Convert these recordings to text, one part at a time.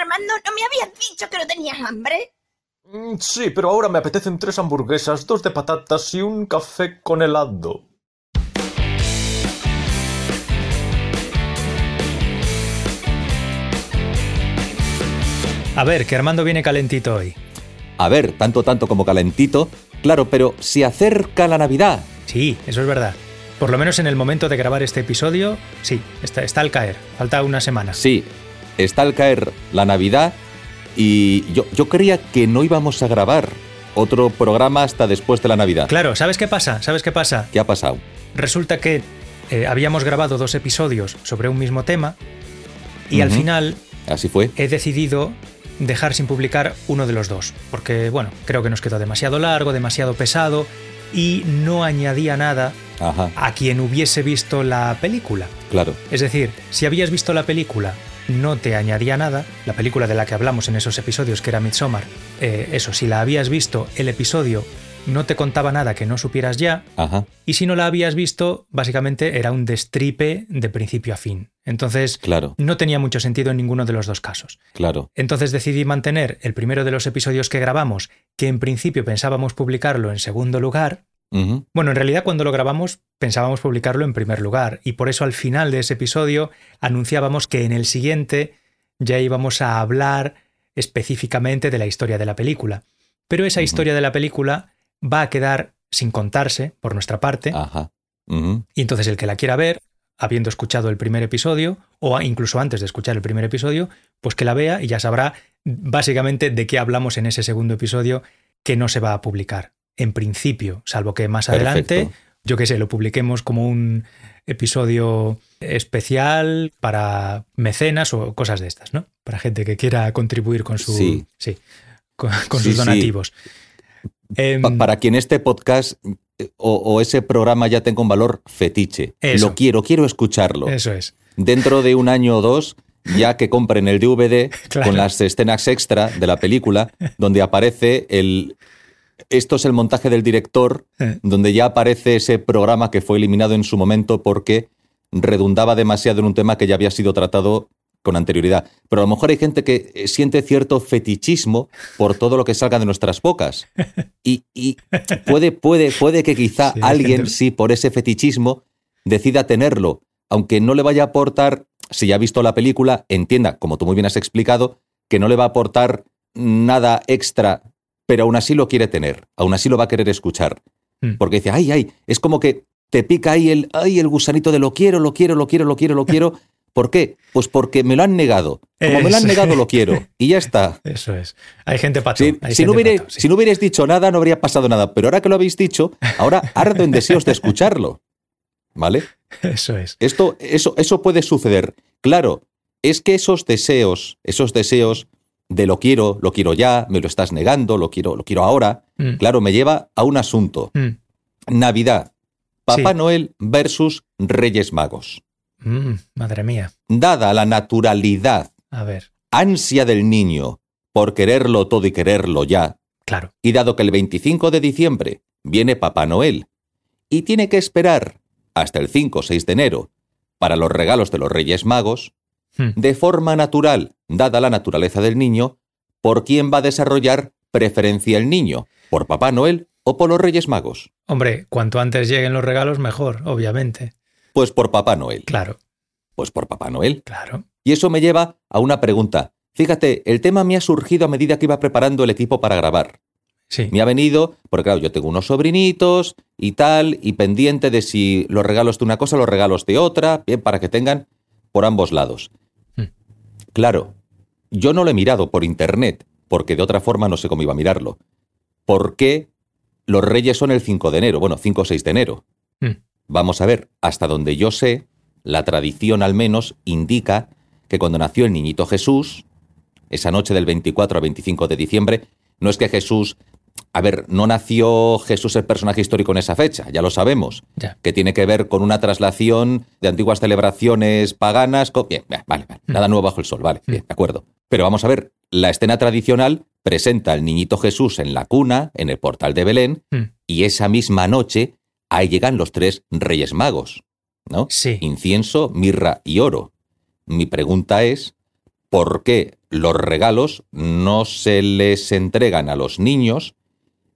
Armando, ¿no me habías dicho que no tenías hambre? Mm, Sí, pero ahora me apetecen tres hamburguesas, dos de patatas y un café con helado. A ver, que Armando viene calentito hoy. A ver, tanto tanto como calentito, claro, pero se acerca la Navidad. Sí, eso es verdad. Por lo menos en el momento de grabar este episodio, sí, está, está al caer. Falta una semana. Sí, está al caer la Navidad y yo, yo creía que no íbamos a grabar otro programa hasta después de la Navidad. Claro, ¿sabes qué pasa? ¿Sabes qué pasa? ¿Qué ha pasado? Resulta que eh, habíamos grabado dos episodios sobre un mismo tema y al final Así fue. he decidido dejar sin publicar uno de los dos, porque bueno, creo que nos quedó demasiado largo, demasiado pesado y no añadía nada Ajá, a quien hubiese visto la película. claro. Es decir, si habías visto la película, no te añadía nada, la película de la que hablamos en esos episodios, que era Midsommar, eh, eso, si la habías visto, el episodio no te contaba nada que no supieras ya, Ajá, y si no la habías visto, básicamente era un destripe de principio a fin. Entonces, claro, no tenía mucho sentido en ninguno de los dos casos. claro. Entonces decidí mantener el primero de los episodios que grabamos, que en principio pensábamos publicarlo en segundo lugar. Bueno, en realidad cuando lo grabamos pensábamos publicarlo en primer lugar, y por eso al final de ese episodio anunciábamos que en el siguiente ya íbamos a hablar específicamente de la historia de la película. Pero esa historia de la película va a quedar sin contarse por nuestra parte, Ajá. y entonces el que la quiera ver, habiendo escuchado el primer episodio, o incluso antes de escuchar el primer episodio, pues que la vea y ya sabrá básicamente de qué hablamos en ese segundo episodio que no se va a publicar. En principio, salvo que más adelante, yo qué sé, lo publiquemos como un episodio especial para mecenas o cosas de estas, ¿no? Para gente que quiera contribuir con su Sí. con, con Sí, sus sí. donativos. Em, Pa- para quien este podcast eh, o, o ese programa ya tenga un valor fetiche. Eso. Lo quiero, quiero escucharlo. eso es. Dentro de un año o dos, ya que compren el DVD Claro. con las escenas extra de la película, donde aparece el. Esto es el montaje del director, Eh. donde ya aparece ese programa que fue eliminado en su momento porque redundaba demasiado en un tema que ya había sido tratado con anterioridad. Pero a lo mejor hay gente que eh, siente cierto fetichismo por todo lo que salga de nuestras bocas. Y, y puede, puede, puede que quizá Sí, alguien, gente- sí, por ese fetichismo, decida tenerlo, aunque no le vaya a aportar, si ya ha visto la película, entienda, como tú muy bien has explicado, que no le va a aportar nada extra, pero aún así lo quiere tener, aún así lo va a querer escuchar. Mm. Porque dice, ay, ay, es como que te pica ahí el, ay, el gusanito de lo quiero, lo quiero, lo quiero, lo quiero, lo quiero. ¿Por qué? Pues porque me lo han negado. Como me lo han negado, lo quiero. Y ya está. Eso es. Hay gente pato. Si, hay si no hubiera- pato, sí. si no hubierais dicho nada, no habría pasado nada. Pero ahora que lo habéis dicho, ahora ardo en deseos de escucharlo. ¿Vale? Eso es. Esto, eso, eso puede suceder. Claro, es que esos deseos, esos deseos de lo quiero, lo quiero ya, me lo estás negando, lo quiero, lo quiero ahora, Mm, claro, me lleva a un asunto. mm, Navidad. Papá Sí. Noel versus Reyes Magos. mm, madre mía. Dada la naturalidad, A ver, ansia del niño por quererlo todo y quererlo ya, claro. y dado que el 25 de diciembre viene Papá Noel y tiene que esperar hasta el 5 o 6 de enero para los regalos de los Reyes Magos, Mm, de forma natural, dada la naturaleza del niño, ¿por quién va a desarrollar preferencia el niño? ¿Por Papá Noel o por los Reyes Magos? Hombre, cuanto antes lleguen los regalos, mejor, obviamente. Pues por Papá Noel. Claro, Pues por Papá Noel. claro. Y eso me lleva a una pregunta. Fíjate, el tema me ha surgido a medida que iba preparando el equipo para grabar. Sí. Me ha venido, porque claro, yo tengo unos sobrinitos y tal, y pendiente de si los regalos de una cosa, los regalos de otra, bien, para que tengan por ambos lados. Mm. Claro, yo no lo he mirado por internet, porque de otra forma no sé cómo iba a mirarlo. ¿Por qué los reyes son el 5 de enero? Bueno, 5 o 6 de enero. Mm, Vamos a ver, hasta donde yo sé, la tradición al menos indica que cuando nació el niñito Jesús, esa noche del 24 al 25 de diciembre, no es que Jesús, a ver, no nació Jesús el personaje histórico en esa fecha, ya lo sabemos, Ya. que tiene que ver con una traslación de antiguas celebraciones paganas. con- Bien, vale, vale, nada nuevo bajo el sol, vale, bien, de acuerdo. Pero vamos a ver, la escena tradicional presenta al niñito Jesús en la cuna, en el portal de Belén, Mm, y esa misma noche ahí llegan los tres reyes magos, ¿no? Sí. Incienso, mirra y oro. Mi pregunta es, ¿por qué los regalos no se les entregan a los niños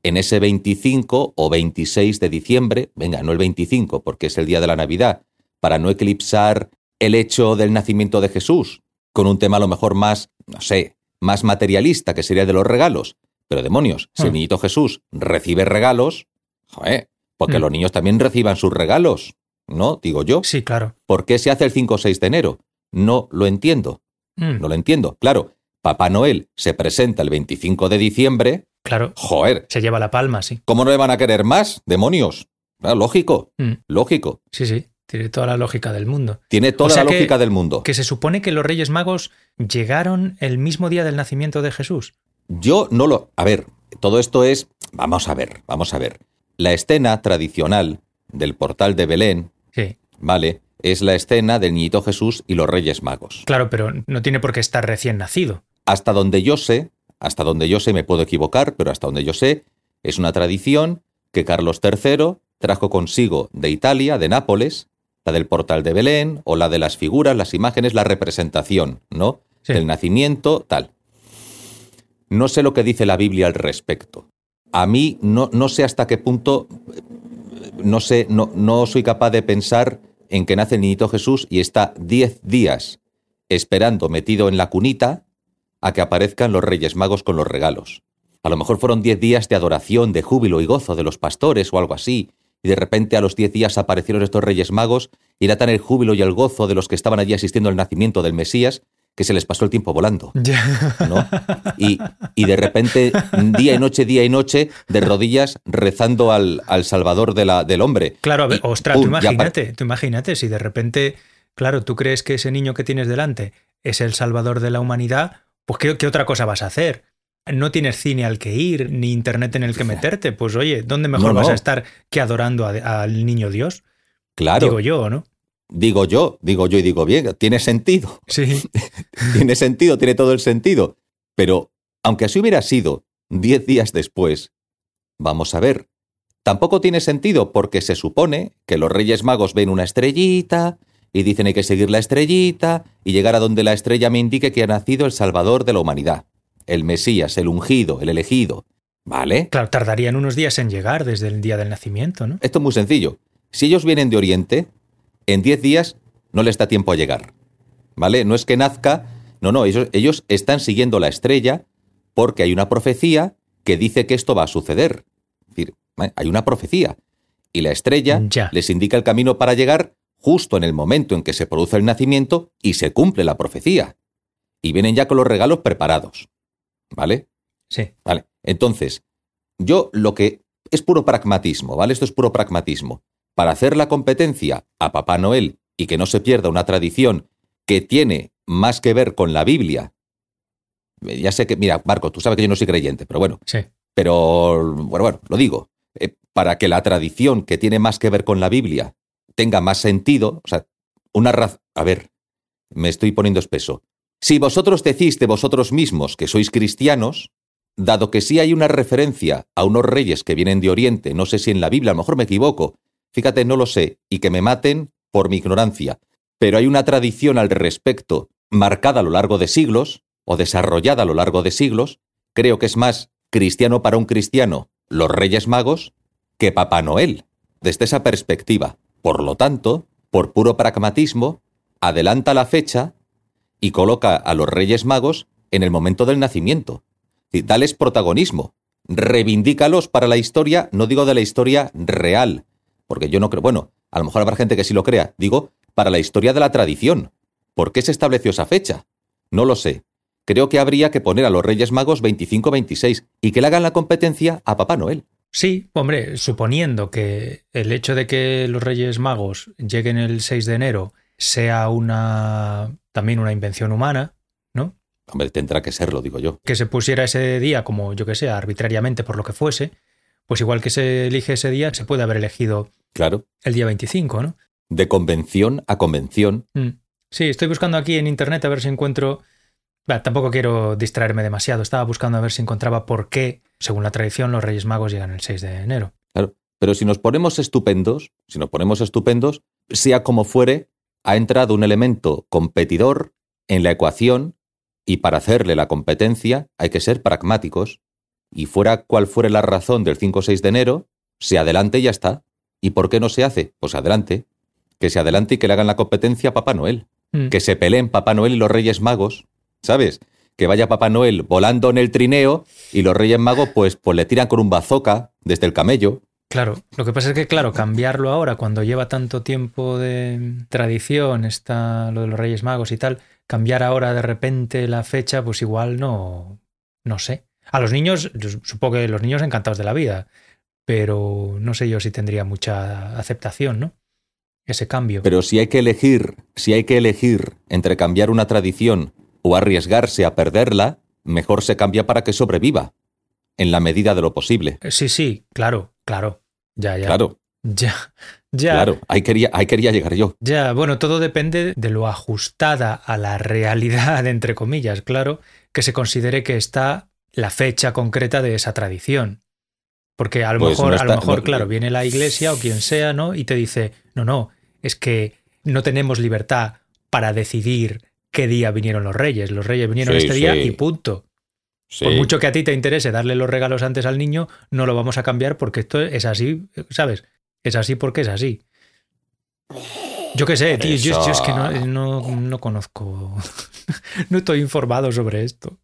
en ese 25 o 26 de diciembre, venga, no el 25 porque es el día de la Navidad, para no eclipsar el hecho del nacimiento de Jesús, con un tema a lo mejor más, no sé, más materialista, que sería de los regalos. Pero demonios, si el Hmm. niñito Jesús recibe regalos, joder, porque Hmm. los niños también reciban sus regalos, ¿no? Digo yo. Sí, claro. ¿Por qué se hace el 5 o 6 de enero? No lo entiendo, Mm, no lo entiendo. Claro, Papá Noel se presenta el 25 de diciembre, Claro, joder, se lleva la palma, sí. ¿cómo no le van a querer más? Demonios. Ah, lógico, Mm, lógico. sí, sí, tiene toda la lógica del mundo. Tiene toda sea la que- lógica del mundo. Que se supone que los Reyes Magos llegaron el mismo día del nacimiento de Jesús. Yo no lo... A ver, todo esto es... Vamos a ver, vamos a ver. La escena tradicional del portal de Belén, Sí, ¿vale? Es la escena del niñito Jesús y los Reyes Magos. claro, pero no tiene por qué estar recién nacido. Hasta donde yo sé, hasta donde yo sé, me puedo equivocar, pero hasta donde yo sé, es una tradición que Carlos III trajo consigo de Italia, de Nápoles, la del portal de Belén, o la de las figuras, las imágenes, la representación, ¿no? Sí. Del nacimiento, tal. No sé lo que dice la Biblia al respecto. A mí no, no sé hasta qué punto, no sé, no, no soy capaz de pensar en que nace el niñito Jesús y está 10 días esperando metido en la cunita a que aparezcan los Reyes Magos con los regalos. A lo mejor fueron 10 días de adoración, de júbilo y gozo de los pastores o algo así, y de repente a los 10 días aparecieron estos Reyes Magos y era tan el júbilo y el gozo de los que estaban allí asistiendo al nacimiento del Mesías que se les pasó el tiempo volando. Y, y de repente, día y noche, día y noche, de rodillas, rezando al, al Salvador de la, del hombre. Claro, a ver, Y, ostras, ¡pum! tú imagínate, tú imagínate si de repente, claro, tú crees que ese niño que tienes delante es el salvador de la humanidad, pues ¿qué, qué otra cosa vas a hacer? No tienes cine al que ir, ni internet en el que meterte. Pues oye, ¿dónde mejor No, vas a estar que adorando al niño Dios? Claro, Digo yo, ¿no? digo yo, digo yo y digo bien, tiene sentido. Sí. tiene sentido, tiene todo el sentido. Pero, aunque así hubiera sido diez días después, vamos a ver, tampoco tiene sentido porque se supone que los Reyes Magos ven una estrellita y dicen hay que seguir la estrellita y llegar a donde la estrella me indique que ha nacido el Salvador de la humanidad, el Mesías, el ungido, el elegido. ¿Vale? Claro, tardarían unos días en llegar desde el día del nacimiento, ¿no? Esto es muy sencillo. Si ellos vienen de Oriente, en 10 días no les da tiempo a llegar. ¿Vale? No es que nazca, no, no, ellos, ellos están siguiendo la estrella porque hay una profecía que dice que esto va a suceder. Es decir, hay una profecía. Y la estrella Ya. les indica el camino para llegar justo en el momento en que se produce el nacimiento y se cumple la profecía. Y vienen ya con los regalos preparados. ¿Vale? Sí. Vale. Entonces, yo lo que es puro pragmatismo, ¿vale? Esto es puro pragmatismo. Para hacer la competencia a Papá Noel y que no se pierda una tradición que tiene más que ver con la Biblia. eh, Ya sé que, mira, Marco, tú sabes que yo no soy creyente, pero bueno, Sí. pero bueno, bueno, lo digo. eh, para que la tradición que tiene más que ver con la Biblia tenga más sentido, o sea, una razón. A ver, me estoy poniendo espeso. Si vosotros decís de vosotros mismos que sois cristianos, dado que sí hay una referencia a unos reyes que vienen de Oriente, no sé si en la Biblia, a lo mejor me equivoco, fíjate, no lo sé, y que me maten por mi ignorancia, pero hay una tradición al respecto marcada a lo largo de siglos, o desarrollada a lo largo de siglos, creo que es más cristiano para un cristiano los Reyes Magos que Papá Noel, desde esa perspectiva. Por lo tanto, por puro pragmatismo, adelanta la fecha y coloca a los Reyes Magos en el momento del nacimiento. Dales protagonismo, reivindícalos para la historia, no digo de la historia real, porque yo no creo, bueno, a lo mejor habrá gente que sí lo crea, digo, para la historia de la tradición. ¿Por qué se estableció esa fecha? No lo sé. Creo que habría que poner a los Reyes Magos 25-26 y que le hagan la competencia a Papá Noel. Sí, hombre, suponiendo que el hecho de que los Reyes Magos lleguen el 6 de enero sea una también una invención humana, ¿no? Hombre, tendrá que serlo, digo yo. Que se pusiera ese día como yo que sé, arbitrariamente por lo que fuese, pues igual que se elige ese día, se puede haber elegido Claro. el día 25, ¿no? De convención a convención. Mm. Sí, estoy buscando aquí en internet a ver si encuentro. Bah, tampoco quiero distraerme demasiado. Estaba buscando a ver si encontraba por qué, según la tradición, los Reyes Magos llegan el 6 de enero. Claro. Pero si nos ponemos estupendos, si nos ponemos estupendos, sea como fuere, ha entrado un elemento competidor en la ecuación Y para hacerle la competencia hay que ser pragmáticos. Y fuera cual fuere la razón del 5 o 6 de enero, se adelante y ya está. ¿Y por qué no se hace? Pues adelante. Que se adelante y que le hagan la competencia a Papá Noel. Mm. Que se peleen Papá Noel y los Reyes Magos. ¿Sabes? Que vaya Papá Noel volando en el trineo y los Reyes Magos pues, pues le tiran con un bazooka desde el camello. Claro, lo que pasa es que, claro, cambiarlo ahora, cuando lleva tanto tiempo de tradición, está lo de los Reyes Magos y tal, cambiar ahora de repente la fecha, pues igual no, no sé. A los niños, yo supongo que los niños encantados de la vida, pero no sé yo si tendría mucha aceptación, ¿no? Ese cambio. Pero si hay que elegir, si hay que elegir entre cambiar una tradición o arriesgarse a perderla, mejor se cambia para que sobreviva, en la medida de lo posible. Sí, sí, claro, claro. Ya, ya. Claro, Ya, ya. claro, ahí quería, ahí quería llegar yo. Ya, bueno, todo depende de lo ajustada a la realidad, entre comillas, claro, que se considere que está la fecha concreta de esa tradición. Porque a lo Pues mejor, no a lo está- mejor, no- claro, viene la iglesia o quien sea, ¿no? Y te dice, no, no, es que no tenemos libertad para decidir qué día vinieron los reyes. Los reyes vinieron Sí, este día sí. y punto. Sí. Por mucho que a ti te interese darle los regalos antes al niño, no lo vamos a cambiar porque esto es así, ¿sabes? Es así porque es así. Yo qué sé, tío, yo, yo es que no, no- no conozco, no estoy informado sobre esto.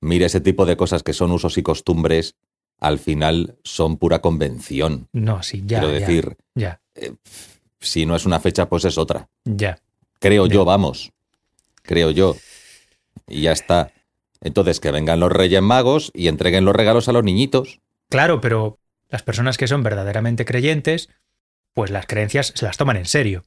Mira, ese tipo de cosas que son usos y costumbres, al final son pura convención. No, sí, ya, Quiero ya, decir, ya, si no es una fecha, pues es otra. ya. Creo Ya. yo, vamos. Creo yo. Y ya está. Entonces, que vengan los Reyes Magos y entreguen los regalos a los niñitos. Claro, pero las personas que son verdaderamente creyentes, pues las creencias se las toman en serio,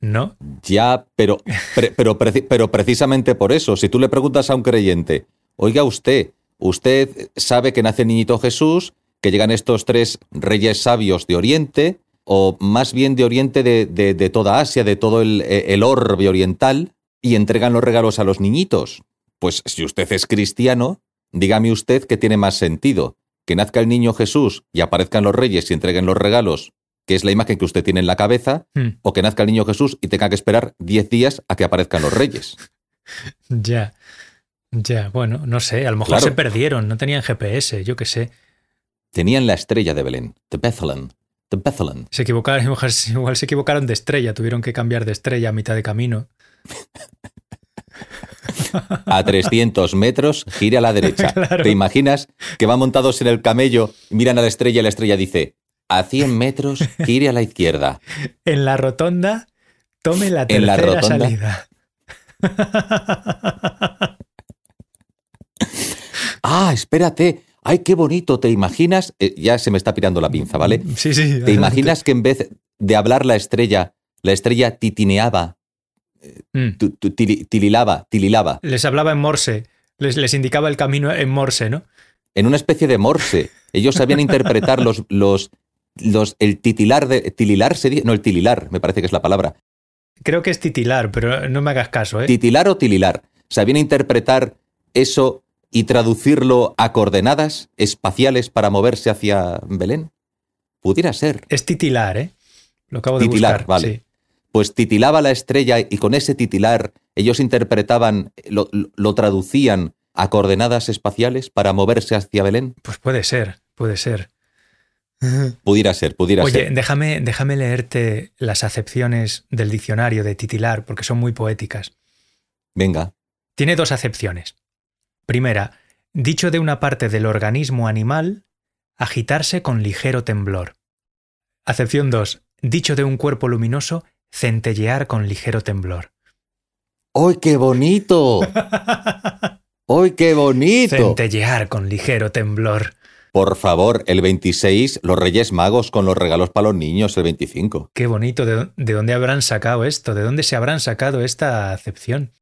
¿no? Ya, pero, pre- pero, pero precisamente por eso, si tú le preguntas a un creyente, oiga usted, usted sabe que nace el niñito Jesús, que llegan estos tres reyes sabios de Oriente, o más bien de Oriente de, de- de toda Asia, de todo el, el orbe oriental, y entregan los regalos a los niñitos. Pues si usted es cristiano, dígame usted que tiene más sentido, que nazca el niño Jesús y aparezcan los reyes y entreguen los regalos, que es la imagen que usted tiene en la cabeza, Hmm, o que nazca el niño Jesús y tenga que esperar 10 días a que aparezcan los reyes. ya, ya, bueno, no sé, a lo mejor Claro. se perdieron, no tenían GPS, yo qué sé. Tenían la estrella de Belén, de Bethlehem, de Bethlehem. Se equivocaron, igual se equivocaron de estrella, tuvieron que cambiar de estrella a mitad de camino. A 300 metros, gira a la derecha. Claro. ¿Te imaginas que van montados en el camello, miran a la estrella y la estrella dice, a 100 metros, gire a la izquierda? En la rotonda, tome la En la tercera rotonda. salida. Ah, espérate. Ay, qué bonito, ¿te imaginas? Eh, ya se me está pirando la pinza, ¿vale? Sí, sí. ¿Te adelante. imaginas que en vez de hablar la estrella, la estrella titineaba, Mm. tu- tu- tili- tililaba, tililaba, Les hablaba en morse, les, les indicaba el camino en morse, ¿no? en una especie de morse. Ellos sabían interpretar los, los, los, el titilar de, tililar se dice, no, el tililar, me parece que es la palabra. Creo que es titilar, pero no me hagas caso, ¿eh? Titilar o tililar. Sabían interpretar eso y traducirlo a coordenadas espaciales para moverse hacia Belén. Pudiera ser. Es titilar, ¿eh? Lo acabo de Titilar, buscar. vale. sí. Pues titilaba la estrella y con ese titilar ellos interpretaban, lo, lo- traducían a coordenadas espaciales para moverse hacia Belén. Pues puede ser, puede ser. Pudiera ser, pudiera Oye, ser. déjame, déjame leerte las acepciones del diccionario de titilar, porque son muy poéticas. Venga. Tiene dos acepciones. Primera, dicho de una parte del organismo animal, agitarse con ligero temblor. Acepción 2, dicho de un cuerpo luminoso, centellear con ligero temblor. ¡Ay, qué bonito! ¡Ay, qué bonito! Centellear con ligero temblor. Por favor, el 26, los Reyes Magos con los regalos para los niños, el 25. Qué bonito. ¿De, dó- de dónde habrán sacado esto? ¿De dónde se habrán sacado esta acepción?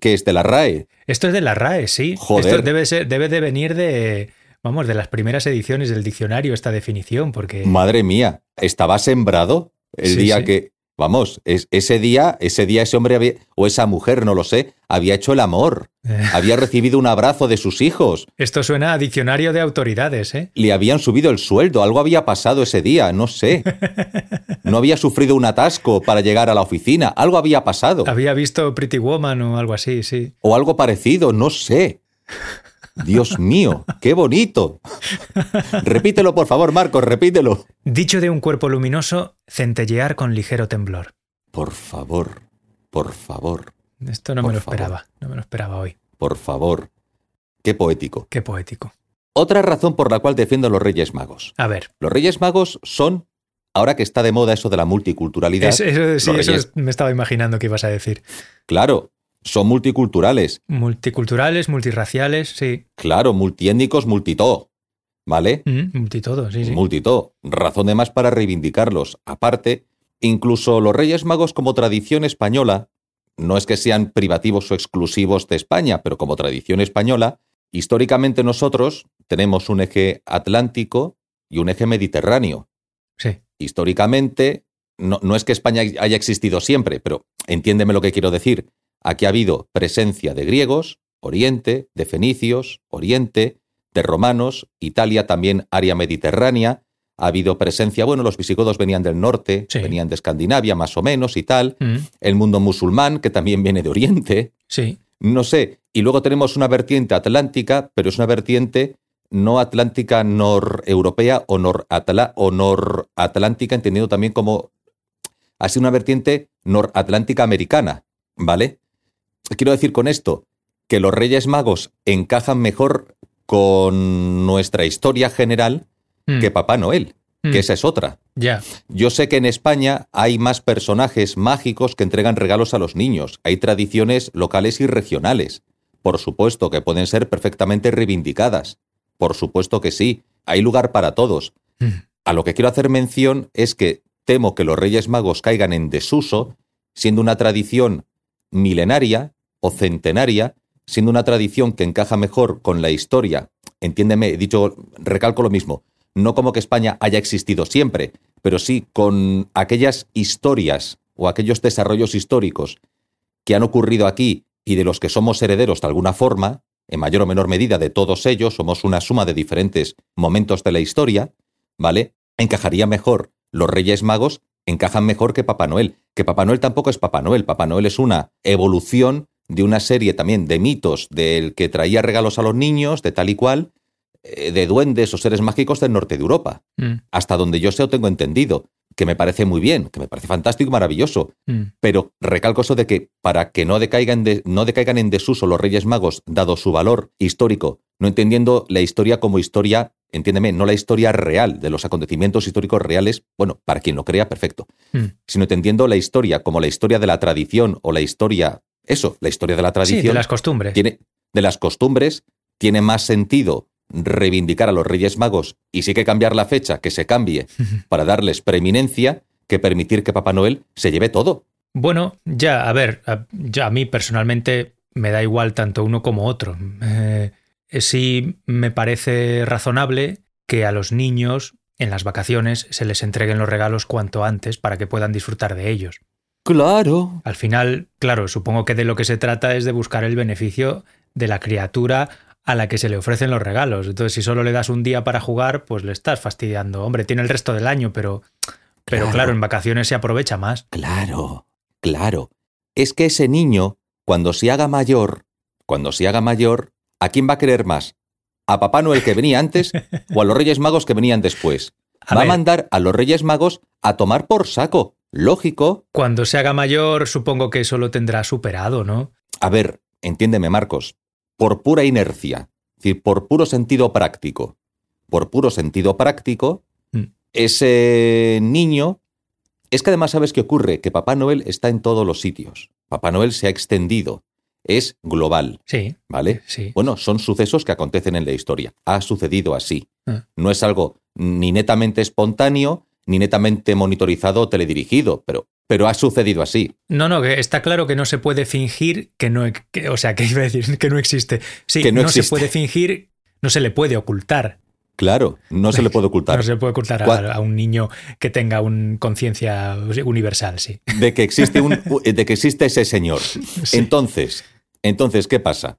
Que es de la RAE. Esto es de la RAE, sí. Joder. Esto debe, ser- debe de venir de, vamos, de las primeras ediciones del diccionario, esta definición, porque... Madre mía, estaba sembrado el Sí, día sí. que... Vamos, es- ese día, ese día ese hombre había- o esa mujer, no lo sé, había hecho el amor, Eh, había recibido un abrazo de sus hijos, Esto suena a diccionario de autoridades, ¿eh? le habían subido el sueldo, algo había pasado ese día, no sé. No había sufrido un atasco para llegar a la oficina, algo había pasado. Había visto Pretty Woman o algo así, sí. O algo parecido, no sé. Dios mío, qué bonito. Repítelo, por favor, Marcos, repítelo. Dicho de un cuerpo luminoso, centellear con ligero temblor. Por favor, por favor, Esto no me lo favor. esperaba, no me lo esperaba hoy. por favor. Qué poético. Qué poético. Otra razón por la cual defiendo a los Reyes Magos. A ver, Los Reyes Magos son, ahora que está de moda eso de la multiculturalidad, es- eso, sí, eso es- me estaba imaginando que ibas a decir. claro, son multiculturales, Multiculturales, multirraciales, sí. claro, multiétnicos, multitó, ¿vale? Mm, multitodo, sí, sí. Multitó, razón de más para reivindicarlos. Aparte, incluso los Reyes Magos como tradición española, no es que sean privativos o exclusivos de España, pero como tradición española, históricamente nosotros tenemos un eje atlántico y un eje mediterráneo. Sí. Históricamente, no, no es que España haya existido siempre, pero entiéndeme lo que quiero decir. Aquí ha habido presencia de griegos, Oriente, de fenicios, Oriente, de romanos, Italia también área mediterránea, ha habido presencia, bueno, los visigodos venían del norte, Sí. venían de Escandinavia más o menos y tal, Mm, el mundo musulmán, que también viene de Oriente, sí. no sé, y luego tenemos una vertiente atlántica, pero es una vertiente no atlántica noreuropea o, noratla- o noratlántica, entendiendo también como así una vertiente noratlántica americana, ¿vale? Quiero decir con esto que los Reyes Magos encajan mejor con nuestra historia general Mm, que Papá Noel, mm, que esa es otra. Ya, Yo sé que en España hay más personajes mágicos que entregan regalos a los niños. Hay tradiciones locales y regionales. Por supuesto que pueden ser perfectamente reivindicadas. Por supuesto que sí. Hay lugar para todos. Mm, A lo que quiero hacer mención es que temo que los Reyes Magos caigan en desuso, siendo una tradición milenaria o centenaria, siendo una tradición que encaja mejor con la historia. Entiéndeme, he dicho, recalco lo mismo, no como que España haya existido siempre, pero sí con aquellas historias o aquellos desarrollos históricos que han ocurrido aquí y de los que somos herederos de alguna forma, en mayor o menor medida de todos ellos, somos una suma de diferentes momentos de la historia, ¿vale? Encajaría mejor. Los Reyes Magos encajan mejor que Papá Noel. Que Papá Noel tampoco es Papá Noel. Papá Noel es una evolución de una serie también de mitos del que traía regalos a los niños, de tal y cual, eh, de duendes o seres mágicos del norte de Europa. mm, Hasta donde yo sé o tengo entendido. Que me parece muy bien, que me parece fantástico y maravilloso. mm. Pero recalco eso de que para que no decaigan, de- no decaigan en desuso los Reyes Magos, dado su valor histórico, no entendiendo la historia como historia, entiéndeme, no la historia real de los acontecimientos históricos reales, bueno, para quien lo crea, perfecto, Mm. sino entendiendo la historia como la historia de la tradición o la historia, eso, la historia de la Sí, tradición, de las costumbres. tiene, de las costumbres, tiene más sentido reivindicar a los Reyes Magos y sí que cambiar la fecha, que se cambie, para darles preeminencia, que permitir que Papá Noel se lleve todo. Bueno, ya, a ver, a, ya a mí personalmente me da igual tanto uno como otro. Eh, sí me parece razonable que a los niños en las vacaciones se les entreguen los regalos cuanto antes para que puedan disfrutar de ellos. Claro. Al final, claro, supongo que de lo que se trata es de buscar el beneficio de la criatura a la que se le ofrecen los regalos. Entonces, si solo le das un día para jugar, pues le estás fastidiando. Hombre, tiene el resto del año, pero, pero Claro. claro, en vacaciones se aprovecha más. Claro, claro. Es que ese niño, cuando se haga mayor, cuando se haga mayor, ¿a quién va a querer más? ¿A Papá Noel que venía antes o a los Reyes Magos que venían después? A va ver. a mandar a los Reyes Magos a tomar por saco. Lógico. Cuando se haga mayor, supongo que eso lo tendrá superado, ¿no? A ver, entiéndeme, Marcos. Por pura inercia, es decir, por puro sentido práctico, por puro sentido práctico, Mm. ese niño. Es que además, ¿sabes qué ocurre? Que Papá Noel está en todos los sitios. Papá Noel se ha extendido. Es global, Sí, ¿vale? sí. Bueno, son sucesos que acontecen en la historia. Ha sucedido así. Ah. No es algo ni netamente espontáneo, ni netamente monitorizado o teledirigido, pero, pero ha sucedido así. No, no, que está claro que no se puede fingir que no, que- o sea, que iba a decir que no existe. Sí, Que no no se puede fingir, no se le puede ocultar. Claro, no se le puede ocultar. No se le puede ocultar a un niño que tenga una conciencia universal, sí. de que existe un de que existe ese señor. Entonces, entonces ¿qué pasa?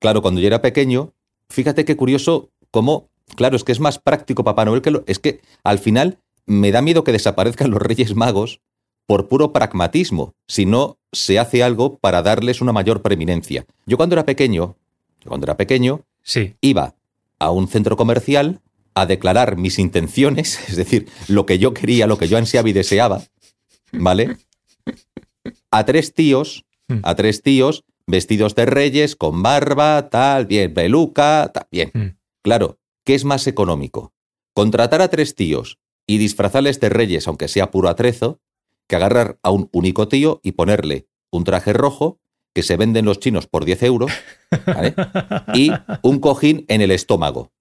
Claro, cuando yo era pequeño, fíjate qué curioso cómo, claro, es que es más práctico Papá Noel que lo, es que al final me da miedo que desaparezcan los Reyes Magos por puro pragmatismo, si no se hace algo para darles una mayor preeminencia. Yo cuando era pequeño, cuando era pequeño, Sí, iba a un centro comercial a declarar mis intenciones, es decir, lo que yo quería, lo que yo ansiaba y deseaba, ¿vale? A tres tíos, Mm. a tres tíos vestidos de reyes, con barba, tal, bien, peluca, tal, bien. Mm. Claro, ¿qué es más económico? Contratar a tres tíos y disfrazarles de reyes, aunque sea puro atrezo, que agarrar a un único tío y ponerle un traje rojo que se venden los chinos por 10 euros, ¿vale? y un cojín en el estómago.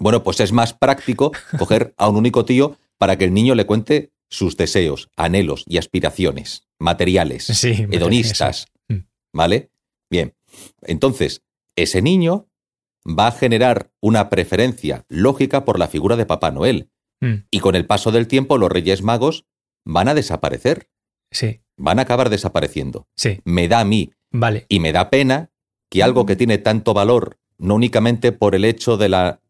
Bueno, pues es más práctico coger a un único tío para que el niño le cuente sus deseos, anhelos y aspiraciones materiales, Sí, hedonistas. Mm. ¿vale? Bien, entonces, ese niño va a generar una preferencia lógica por la figura de Papá Noel. Mm, Y con el paso del tiempo, los Reyes Magos van a desaparecer, Sí, van a acabar desapareciendo. sí, Me da a mí vale. y me da pena que algo que tiene tanto valor, no únicamente por el hecho de la...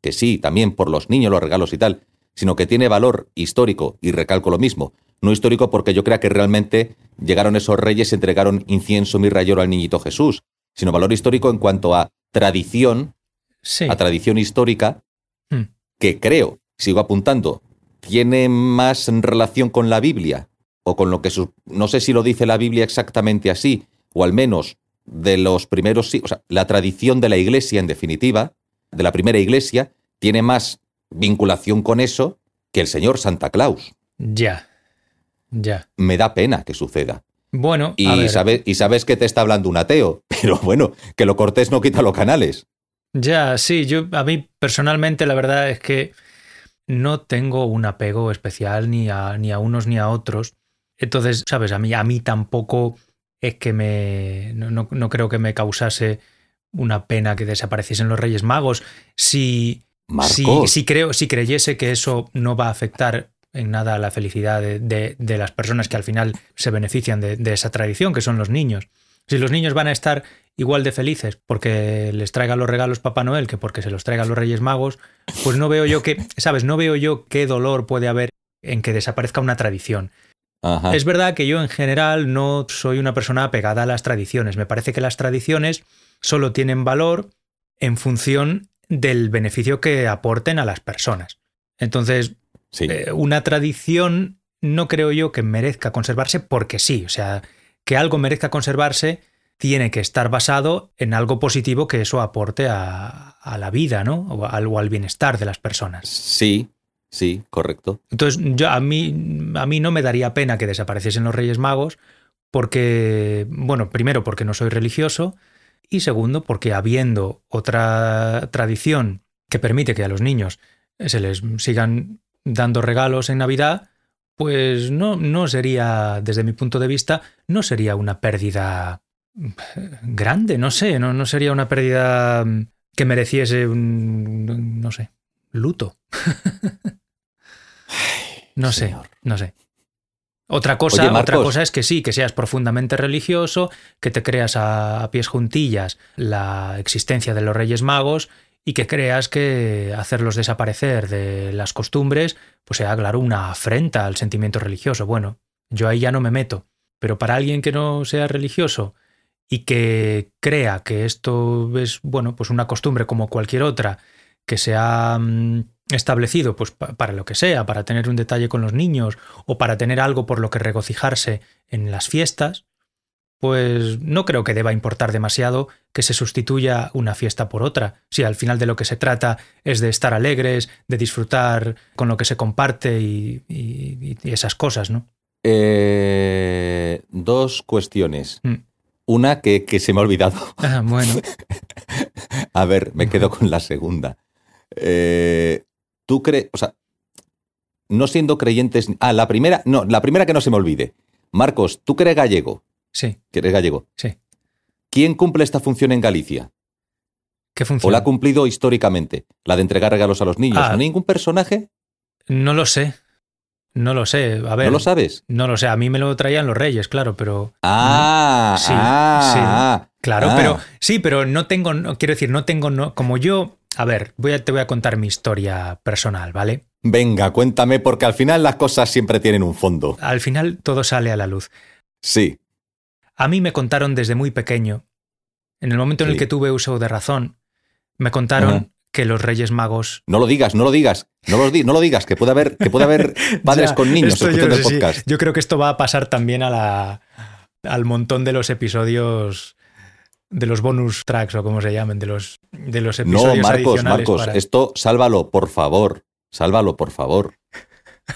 que sí, también por los niños, los regalos y tal, sino que tiene valor histórico, y recalco lo mismo, no histórico porque yo crea que realmente llegaron esos reyes y entregaron incienso, mirra y oro al niñito Jesús, sino valor histórico en cuanto a tradición, Sí, a tradición histórica, Mm. que creo, sigo apuntando, tiene más relación con la Biblia, o con lo que su- no sé si lo dice la Biblia exactamente así, o al menos de los primeros siglos, o sea, la tradición de la Iglesia, en definitiva, de la primera Iglesia, tiene más vinculación con eso que el señor Santa Claus. ya, ya. Me da pena que suceda. Bueno, a Y, ver, sabe- y sabes que te está hablando un ateo, pero bueno, que lo cortés no quita los canales. Ya, sí, yo a mí personalmente la verdad es que no tengo un apego especial ni a, ni a unos ni a otros. Entonces, sabes, a mí, a mí tampoco es que me. No, no- no creo que me causase una pena que desapareciesen los Reyes Magos. Si, si, si creo, si creyese que eso no va a afectar en nada a la felicidad de, de- de las personas que al final se benefician de, de esa tradición, que son los niños. Si los niños van a estar igual de felices porque les traiga los regalos Papá Noel que porque se los traigan los Reyes Magos, pues no veo yo que, ¿sabes? No veo yo qué dolor puede haber en que desaparezca una tradición. Ajá. Es verdad que yo en general no soy una persona apegada a las tradiciones. Me parece que las tradiciones solo tienen valor en función del beneficio que aporten a las personas. Entonces, Sí. eh, una tradición no creo yo que merezca conservarse porque sí. O sea, que algo merezca conservarse tiene que estar basado en algo positivo que eso aporte a, a la vida, ¿no? O al, o al bienestar de las personas. Sí, sí, correcto. Entonces, yo, a, mí, a mí no me daría pena que desapareciesen los Reyes Magos porque, bueno, primero porque no soy religioso y segundo porque habiendo otra tradición que permite que a los niños se les sigan dando regalos en Navidad, pues no, no sería, desde mi punto de vista, no sería una pérdida grande, no sé, no, no sería una pérdida que mereciese un, no sé, luto. No sé, no sé. Otra cosa, Oye, otra cosa es que sí, que seas profundamente religioso, que te creas a, a pies juntillas la existencia de los Reyes Magos y que creas que hacerlos desaparecer de las costumbres, pues sea, claro, una afrenta al sentimiento religioso. Bueno, yo ahí ya no me meto. Pero para alguien que no sea religioso y que crea que esto es, bueno, pues una costumbre como cualquier otra, que se ha mm, establecido pues pa- para lo que sea, para tener un detalle con los niños o para tener algo por lo que regocijarse en las fiestas, pues no creo que deba importar demasiado que se sustituya una fiesta por otra. Si al final de lo que se trata es de estar alegres, de disfrutar con lo que se comparte y, y- y esas cosas, ¿no? Eh, dos cuestiones. Mm. Una que, que se me ha olvidado. Ah, bueno, A ver, me quedo con la segunda. Eh, ¿Tú crees, o sea, no siendo creyentes... Ah, la primera, no, la primera que no se me olvide. Marcos, tú eres gallego, sí, que eres gallego. sí. ¿Quién cumple esta función en Galicia? ¿Qué ¿O función? la ha cumplido históricamente? La de entregar regalos a los niños. Ah. ¿No hay ningún personaje? No lo sé. No lo sé. A ver. ¿No lo sabes? No lo sé. A mí me lo traían los reyes, claro, pero. Ah, Sí, ah, Claro, ah. pero sí, pero no tengo, no, quiero decir, no tengo, no, como yo, a ver, voy a, te voy a contar mi historia personal, ¿vale? Venga, cuéntame, porque al final las cosas siempre tienen un fondo. Al final todo sale a la luz. Sí. A mí me contaron desde muy pequeño, en el momento en el que tuve uso de razón, me contaron que los Reyes Magos... No lo digas, no lo digas, no lo, di- no lo digas, que puede haber, que puede haber padres Ya, con niños yo escuchando no el podcast. yo creo que esto va a pasar también a la, al montón de los episodios, de los bonus tracks o como se llamen, de los, de los No, episodios Marcos, adicionales Marcos, para- esto sálvalo, por favor. Sálvalo, por favor.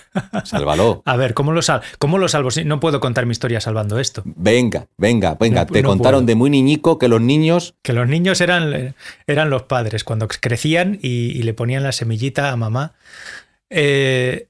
Sálvalo. A ver, ¿cómo lo, sal ¿cómo lo salvo? No puedo contar mi historia salvando esto. Venga, venga, venga. No- Te no contaron puedo. de muy niñico que los niños. Que los niños eran, eran los padres cuando crecían y, y le ponían la semillita a mamá. Eh,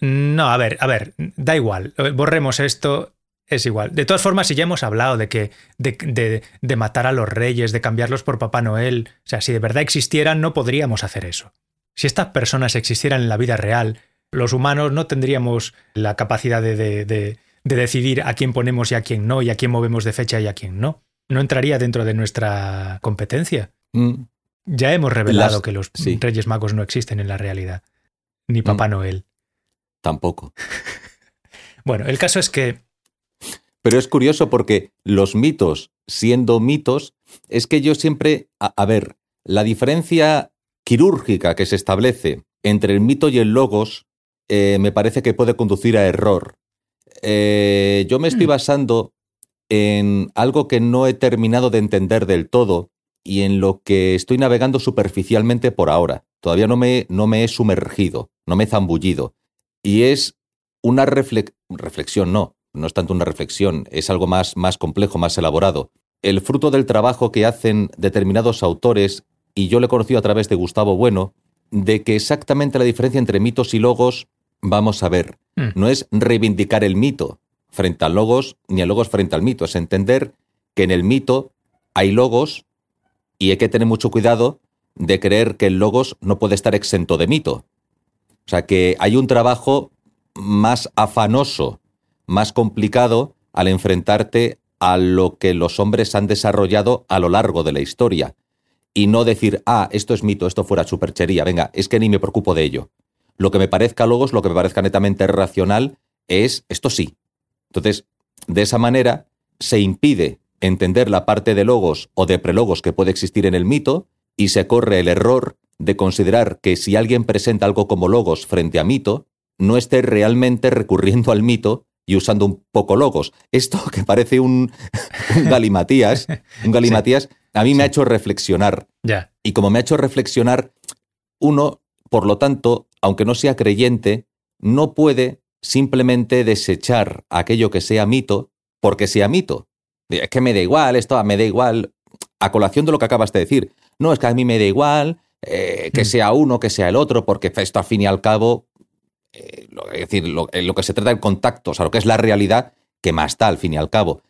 no, a ver, a ver, da igual. Borremos esto. Es igual. De todas formas, si ya hemos hablado de que de, de- de matar a los reyes, de cambiarlos por Papá Noel, o sea, si de verdad existieran, no podríamos hacer eso. Si estas personas existieran en la vida real, los humanos no tendríamos la capacidad de, de- de- de decidir a quién ponemos y a quién no, y a quién movemos de fecha y a quién no. No entraría dentro de nuestra competencia. mm, Ya hemos revelado Las- que los sí. Reyes Magos no existen en la realidad. Ni Papá Noel. tampoco. Bueno, el caso es que Pero es curioso porque los mitos, siendo mitos, es que yo siempre. A, a ver, la diferencia quirúrgica que se establece entre el mito y el logos eh, me parece que puede conducir a error. Eh, yo me estoy Mm. basando en algo que no he terminado de entender del todo y en lo que estoy navegando superficialmente por ahora. Todavía no me, no me he sumergido, no me he zambullido. Y es una reflex- reflexión, no, no es tanto una reflexión, es algo más, más complejo, más elaborado. El fruto del trabajo que hacen determinados autores, y yo lo he conocido a través de Gustavo Bueno, de que exactamente la diferencia entre mitos y logos, vamos a ver, Mm. no es reivindicar el mito frente al logos, ni al logos frente al mito, es entender que en el mito hay logos y hay que tener mucho cuidado de creer que el logos no puede estar exento de mito. O sea que hay un trabajo más afanoso, más complicado al enfrentarte a lo que los hombres han desarrollado a lo largo de la historia. Y no decir, ah, esto es mito, esto fuera superchería, venga, es que ni me preocupo de ello. Lo que me parezca logos, lo que me parezca netamente racional, es esto sí. Entonces, de esa manera se impide entender la parte de logos o de prelogos que puede existir en el mito y se corre el error de considerar que si alguien presenta algo como logos frente a mito, no esté realmente recurriendo al mito y usando un poco logos. Esto que parece un, un galimatías, un galimatías, a mí me ha hecho reflexionar. Y como me ha hecho reflexionar, uno, por lo tanto, aunque no sea creyente, no puede simplemente desechar aquello que sea mito porque sea mito. Es que me da igual, esto me da igual. A colación de lo que acabas de decir. No, es que a mí me da igual eh, que Mm. sea uno, que sea el otro, porque esto al fin y al cabo, eh, lo, es decir, lo, en lo que se trata del contacto, o sea, lo que es la realidad, que más está al fin y al cabo.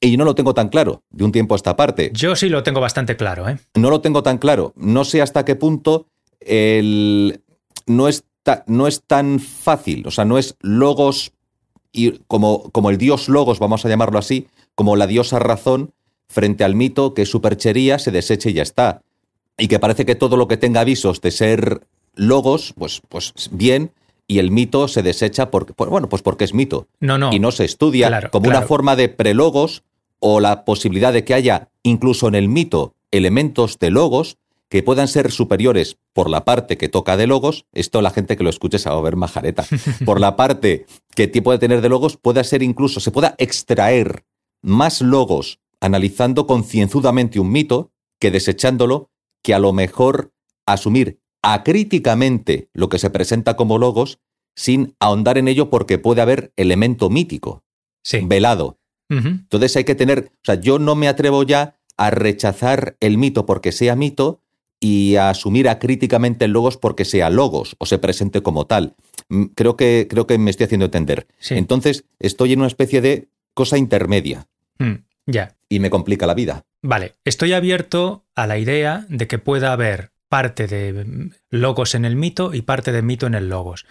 Y no lo tengo tan claro de un tiempo a esta parte. Yo sí lo tengo bastante claro, ¿eh? No lo tengo tan claro. No sé hasta qué punto el, no, es ta- no es tan fácil. O sea, no es logos y como, como el dios logos, vamos a llamarlo así, como la diosa razón frente al mito que es superchería, se deseche y ya está. Y que parece que todo lo que tenga avisos de ser logos, pues, pues bien, y el mito se desecha porque, bueno, pues porque es mito No, no. y no se estudia Claro, como claro. una forma de prelogos o la posibilidad de que haya incluso en el mito elementos de logos que puedan ser superiores por la parte que toca de logos, esto la gente que lo escuche se va a ver majareta, por la parte que puede tener de logos, pueda ser incluso, se pueda extraer más logos analizando concienzudamente un mito que desechándolo, que a lo mejor asumir acríticamente lo que se presenta como logos sin ahondar en ello porque puede haber elemento mítico, Sí. velado. Entonces hay que tener, o sea, yo no me atrevo ya a rechazar el mito porque sea mito y a asumir acríticamente el logos porque sea logos o se presente como tal. Mm, Creo que, creo que me estoy haciendo entender. Sí. Entonces estoy en una especie de cosa intermedia. Mm, ya. y me complica la vida. Vale, estoy abierto a la idea de que pueda haber parte de mm, logos en el mito y parte de mito en el logos.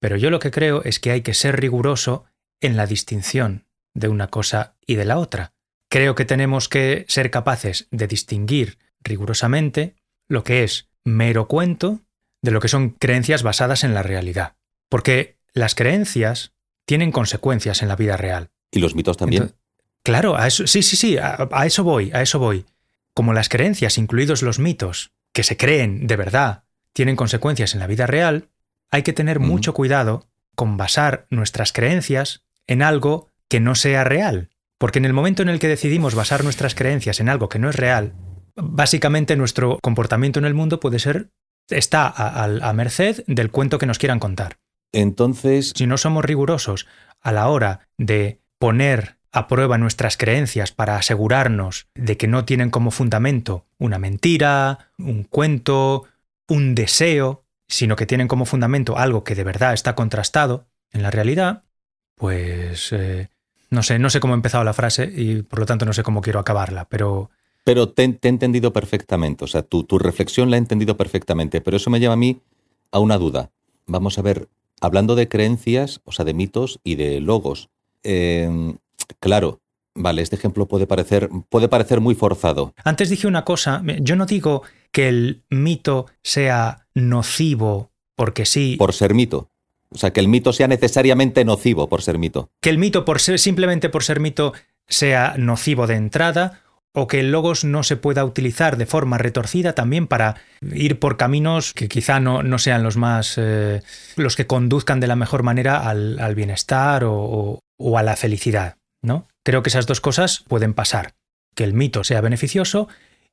Pero yo lo que creo es que hay que ser riguroso en la distinción de una cosa y de la otra. Creo que tenemos que ser capaces de distinguir rigurosamente lo que es mero cuento de lo que son creencias basadas en la realidad. Porque las creencias tienen consecuencias en la vida real. ¿Y los mitos también? Entonces, claro, a eso, sí, sí, sí, a, a eso voy, a eso voy. Como las creencias, incluidos los mitos, que se creen de verdad, tienen consecuencias en la vida real, hay que tener mucho cuidado con basar nuestras creencias en algo que no sea real. Porque en el momento en el que decidimos basar nuestras creencias en algo que no es real, básicamente nuestro comportamiento en el mundo puede ser, está a, a- a merced del cuento que nos quieran contar. Entonces, Si no somos rigurosos a la hora de poner a prueba nuestras creencias para asegurarnos de que no tienen como fundamento una mentira, un cuento, un deseo, sino que tienen como fundamento algo que de verdad está contrastado en la realidad, pues eh, no sé, no sé cómo he empezado la frase y por lo tanto no sé cómo quiero acabarla, pero pero te, te he entendido perfectamente. O sea, tu, tu reflexión la he entendido perfectamente. Pero eso me lleva a mí a una duda. Vamos a ver, hablando de creencias, o sea, de mitos y de logos. eh, claro, vale, este ejemplo puede parecer, puede parecer muy forzado. Antes dije una cosa, yo no digo que el mito sea nocivo porque sí, por ser mito. O sea, que el mito sea necesariamente nocivo por ser mito. que el mito por ser simplemente por ser mito sea nocivo de entrada o que el logos no se pueda utilizar de forma retorcida también para ir por caminos que quizá no, no sean los más eh, los que conduzcan de la mejor manera al, al bienestar o, o- o a la felicidad, ¿no? Creo que esas dos cosas pueden pasar. Que el mito sea beneficioso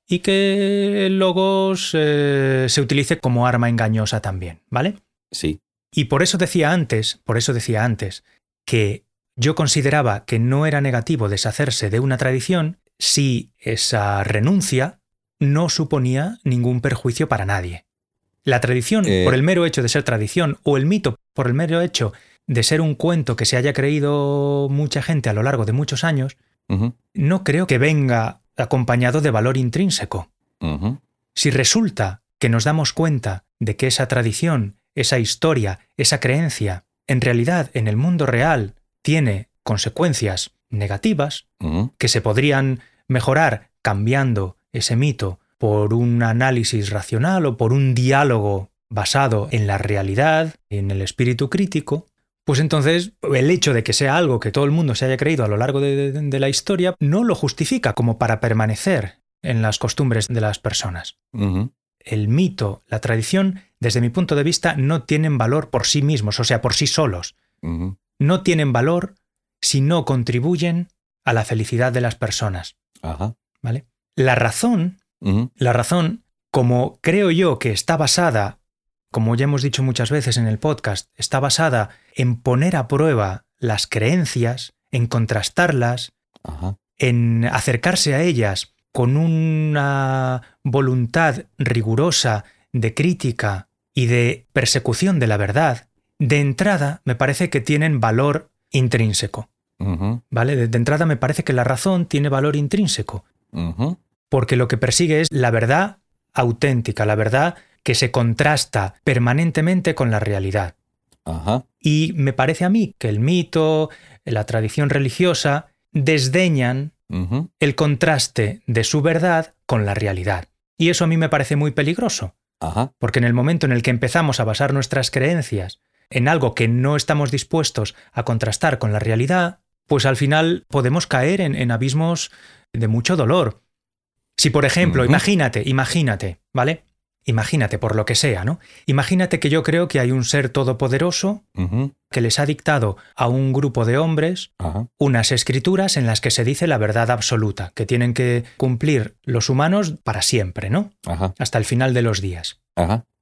y que el logos eh, se utilice como arma engañosa también, ¿vale? Sí. Y por eso decía antes, por eso decía antes, que yo consideraba que no era negativo deshacerse de una tradición si esa renuncia no suponía ningún perjuicio para nadie. La tradición, Eh. por el mero hecho de ser tradición, o el mito, por el mero hecho de ser un cuento que se haya creído mucha gente a lo largo de muchos años, no creo que venga acompañado de valor intrínseco. Si resulta que nos damos cuenta de que esa tradición, esa historia, esa creencia, en realidad en el mundo real tiene consecuencias negativas que se podrían mejorar cambiando ese mito por un análisis racional o por un diálogo basado en la realidad, en el espíritu crítico, pues entonces el hecho de que sea algo que todo el mundo se haya creído a lo largo de, de- de la historia no lo justifica como para permanecer en las costumbres de las personas. El mito, la tradición, desde mi punto de vista, no tienen valor por sí mismos, o sea, por sí solos. No tienen valor si no contribuyen a la felicidad de las personas. Ajá. ¿Vale? La razón, la razón, como creo yo que está basada, como ya hemos dicho muchas veces en el podcast, está basada en poner a prueba las creencias, en contrastarlas, Ajá. en acercarse a ellas con una voluntad rigurosa de crítica y de persecución de la verdad, de entrada me parece que tienen valor intrínseco. ¿Vale? De, de entrada me parece que la razón tiene valor intrínseco, porque lo que persigue es la verdad auténtica, la verdad que se contrasta permanentemente con la realidad. Y me parece a mí que el mito, la tradición religiosa, desdeñan el contraste de su verdad con la realidad. Y eso a mí me parece muy peligroso, Ajá. porque en el momento en el que empezamos a basar nuestras creencias en algo que no estamos dispuestos a contrastar con la realidad, pues al final podemos caer en, en abismos de mucho dolor. Si, por ejemplo, imagínate, imagínate, ¿vale? Imagínate por lo que sea, ¿no? Imagínate que yo creo que hay un ser todopoderoso que les ha dictado a un grupo de hombres unas escrituras en las que se dice la verdad absoluta, que tienen que cumplir los humanos para siempre, ¿no? Hasta el final de los días.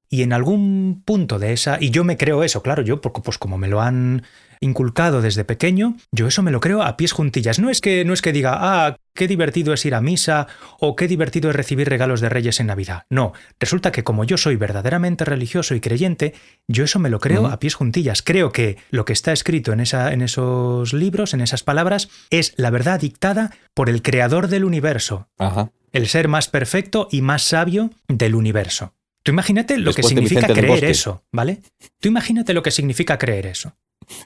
Y en algún punto de esa, y yo me creo eso, claro, yo, porque pues como me lo han inculcado desde pequeño, yo eso me lo creo a pies juntillas. No es que no es que diga, "Ah, qué divertido es ir a misa o qué divertido es recibir regalos de Reyes en Navidad." No, resulta que como yo soy verdaderamente religioso y creyente, yo eso me lo creo a pies juntillas. Creo que lo que está escrito en esa en esos libros, en esas palabras, es la verdad dictada por el creador del universo, Ajá. el ser más perfecto y más sabio del universo. Tú imagínate lo que Después significa creer eso, ¿vale? Tú imagínate lo que significa creer eso.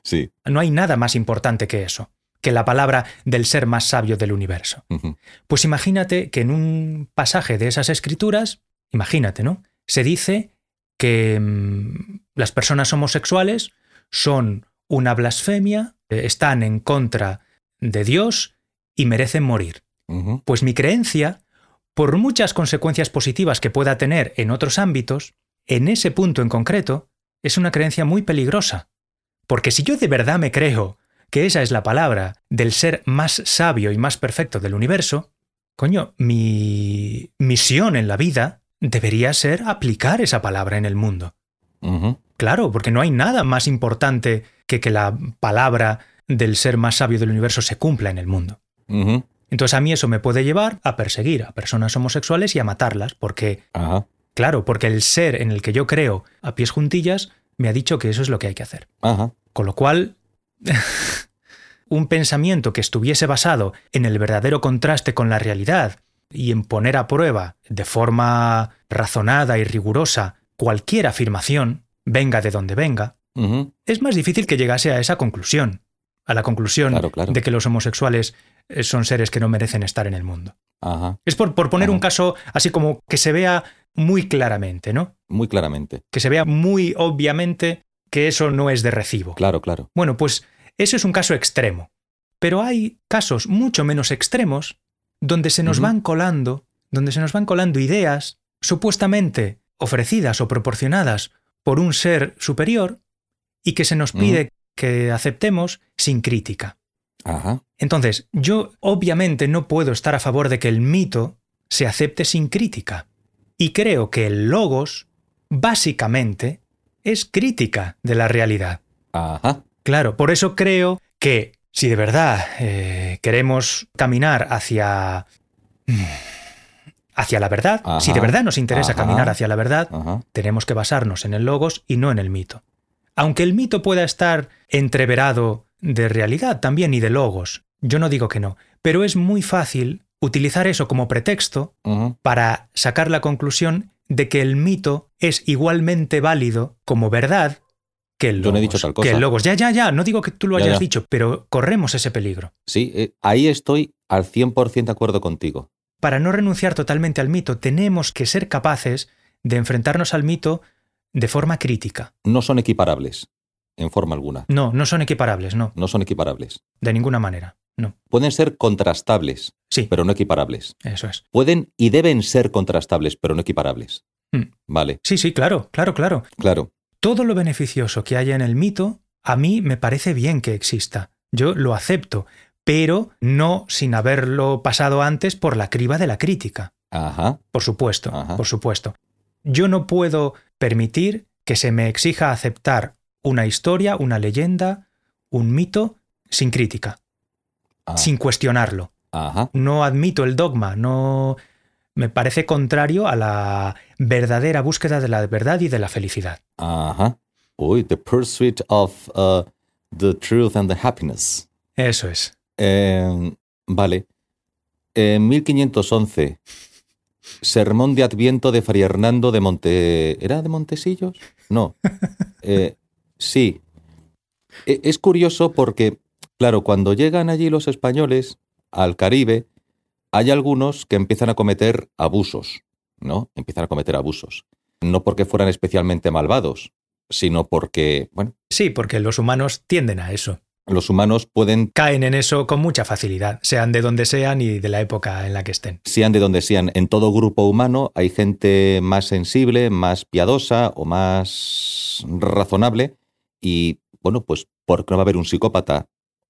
Sí. No hay nada más importante que eso, que la palabra del ser más sabio del universo. Pues imagínate que en un pasaje de esas escrituras, imagínate, ¿no? Se dice que mm, las personas homosexuales son una blasfemia, eh, están en contra de Dios y merecen morir. Pues mi creencia, por muchas consecuencias positivas que pueda tener en otros ámbitos, en ese punto en concreto, es una creencia muy peligrosa. Porque si yo de verdad me creo que esa es la palabra del ser más sabio y más perfecto del universo, coño, mi misión en la vida debería ser aplicar esa palabra en el mundo. Claro, porque no hay nada más importante que que la palabra del ser más sabio del universo se cumpla en el mundo. Entonces a mí eso me puede llevar a perseguir a personas homosexuales y a matarlas, porque, Ajá. claro, porque el ser en el que yo creo a pies juntillas me ha dicho que eso es lo que hay que hacer. Ajá. Con lo cual, un pensamiento que estuviese basado en el verdadero contraste con la realidad y en poner a prueba de forma razonada y rigurosa cualquier afirmación, venga de donde venga, es más difícil que llegase a esa conclusión, a la conclusión Claro, claro. de que los homosexuales eh, son seres que no merecen estar en el mundo. Ajá. Es por, por poner Ajá. un caso así como que se vea muy claramente, ¿no? Muy claramente. Que se vea muy obviamente que eso no es de recibo. Claro, claro. Bueno, pues eso es un caso extremo. Pero hay casos mucho menos extremos donde se nos van colando, donde se nos van colando ideas supuestamente ofrecidas o proporcionadas por un ser superior y que se nos pide que aceptemos sin crítica. Ajá. Entonces, yo obviamente no puedo estar a favor de que el mito se acepte sin crítica. Y creo que el logos, básicamente, es crítica de la realidad. Ajá. Claro, por eso creo que si de verdad eh, queremos caminar hacia... hacia la verdad, Ajá, si de verdad nos interesa ajá. caminar hacia la verdad, tenemos que basarnos en el logos y no en el mito. Aunque el mito pueda estar entreverado de realidad también y de logos, yo no digo que no, pero es muy fácil utilizar eso como pretexto para sacar la conclusión de que el mito es igualmente válido como verdad que el logos. Yo no he dicho tal cosa. Que el logos. Ya, ya, ya, no digo que tú lo Ya, hayas ya. dicho, pero corremos ese peligro. Sí, eh, ahí estoy al 100% de acuerdo contigo. Para no renunciar totalmente al mito, tenemos que ser capaces de enfrentarnos al mito de forma crítica. No son equiparables, en forma alguna. No, no son equiparables, no, No son equiparables. de ninguna manera. No, Pueden ser contrastables, sí, pero no equiparables. eso es. Pueden y deben ser contrastables, pero no equiparables. Mm. Vale, Sí, sí, claro, claro, claro. claro. Todo lo beneficioso que haya en el mito, a mí me parece bien que exista. Yo lo acepto, pero no sin haberlo pasado antes por la criba de la crítica. Ajá. Por supuesto, Ajá. por supuesto. Yo no puedo permitir que se me exija aceptar una historia, una leyenda, un mito sin crítica, Ah, sin cuestionarlo. Ajá. No admito el dogma, no me parece contrario a la verdadera búsqueda de la verdad y de la felicidad. Ajá. Uy, the pursuit of uh, the truth and the happiness. Eso es. Eh, vale. En 1511, Sermón de Adviento de Fray Hernando de Monte... ¿Era de Montesillos? No. Eh, sí. E- Es curioso porque, claro, cuando llegan allí los españoles al Caribe, hay algunos que empiezan a cometer abusos, ¿no? Empiezan a cometer abusos. No porque fueran especialmente malvados, sino porque, bueno, Sí, porque los humanos tienden a eso. los humanos pueden Caen en eso con mucha facilidad, sean de donde sean y de la época en la que estén. sean de donde sean, en todo grupo humano hay gente más sensible, más piadosa o más razonable y, bueno, pues, ¿por qué no va a haber un psicópata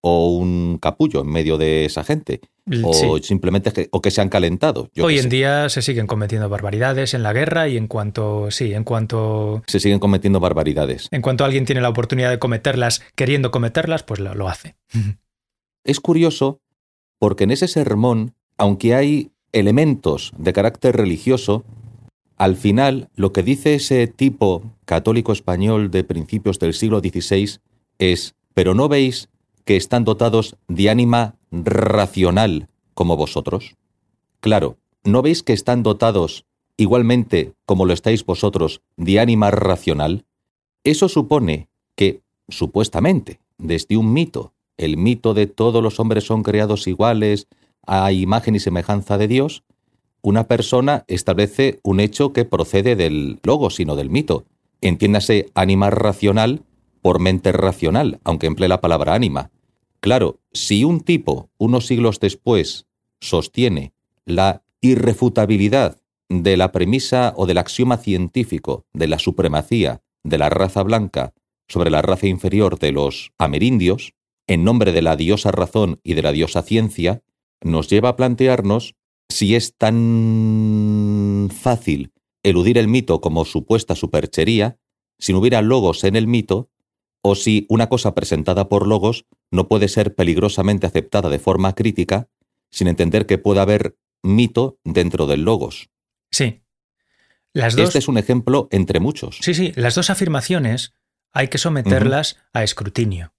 o un capullo en medio de esa gente. O Sí. simplemente que, o que se han calentado. yo Hoy en sé. día se siguen cometiendo barbaridades en la guerra y en cuanto, sí, en cuanto, Se siguen cometiendo barbaridades. en cuanto alguien tiene la oportunidad de cometerlas queriendo cometerlas, pues lo, lo hace. Es curioso porque en ese sermón, aunque hay elementos de carácter religioso, al final lo que dice ese tipo católico español de principios del siglo XVI es, pero no veis que están dotados de ánima racional como vosotros. Claro, ¿no veis que están dotados igualmente como lo estáis vosotros de ánima racional? Eso supone que, supuestamente, desde un mito, el mito de todos los hombres son creados iguales a imagen y semejanza de Dios, una persona establece un hecho que procede del logo, sino del mito. Entiéndase ánima racional por mente racional, aunque emplee la palabra ánima. Claro, si un tipo, unos siglos después, sostiene la irrefutabilidad de la premisa o del axioma científico de la supremacía de la raza blanca sobre la raza inferior de los amerindios, en nombre de la diosa razón y de la diosa ciencia, nos lleva a plantearnos si es tan fácil eludir el mito como supuesta superchería, si no hubiera logos en el mito, o si una cosa presentada por logos no puede ser peligrosamente aceptada de forma crítica sin entender que pueda haber mito dentro del logos. Sí. Las dos, Este es un ejemplo entre muchos. sí, sí, las dos afirmaciones hay que someterlas a escrutinio.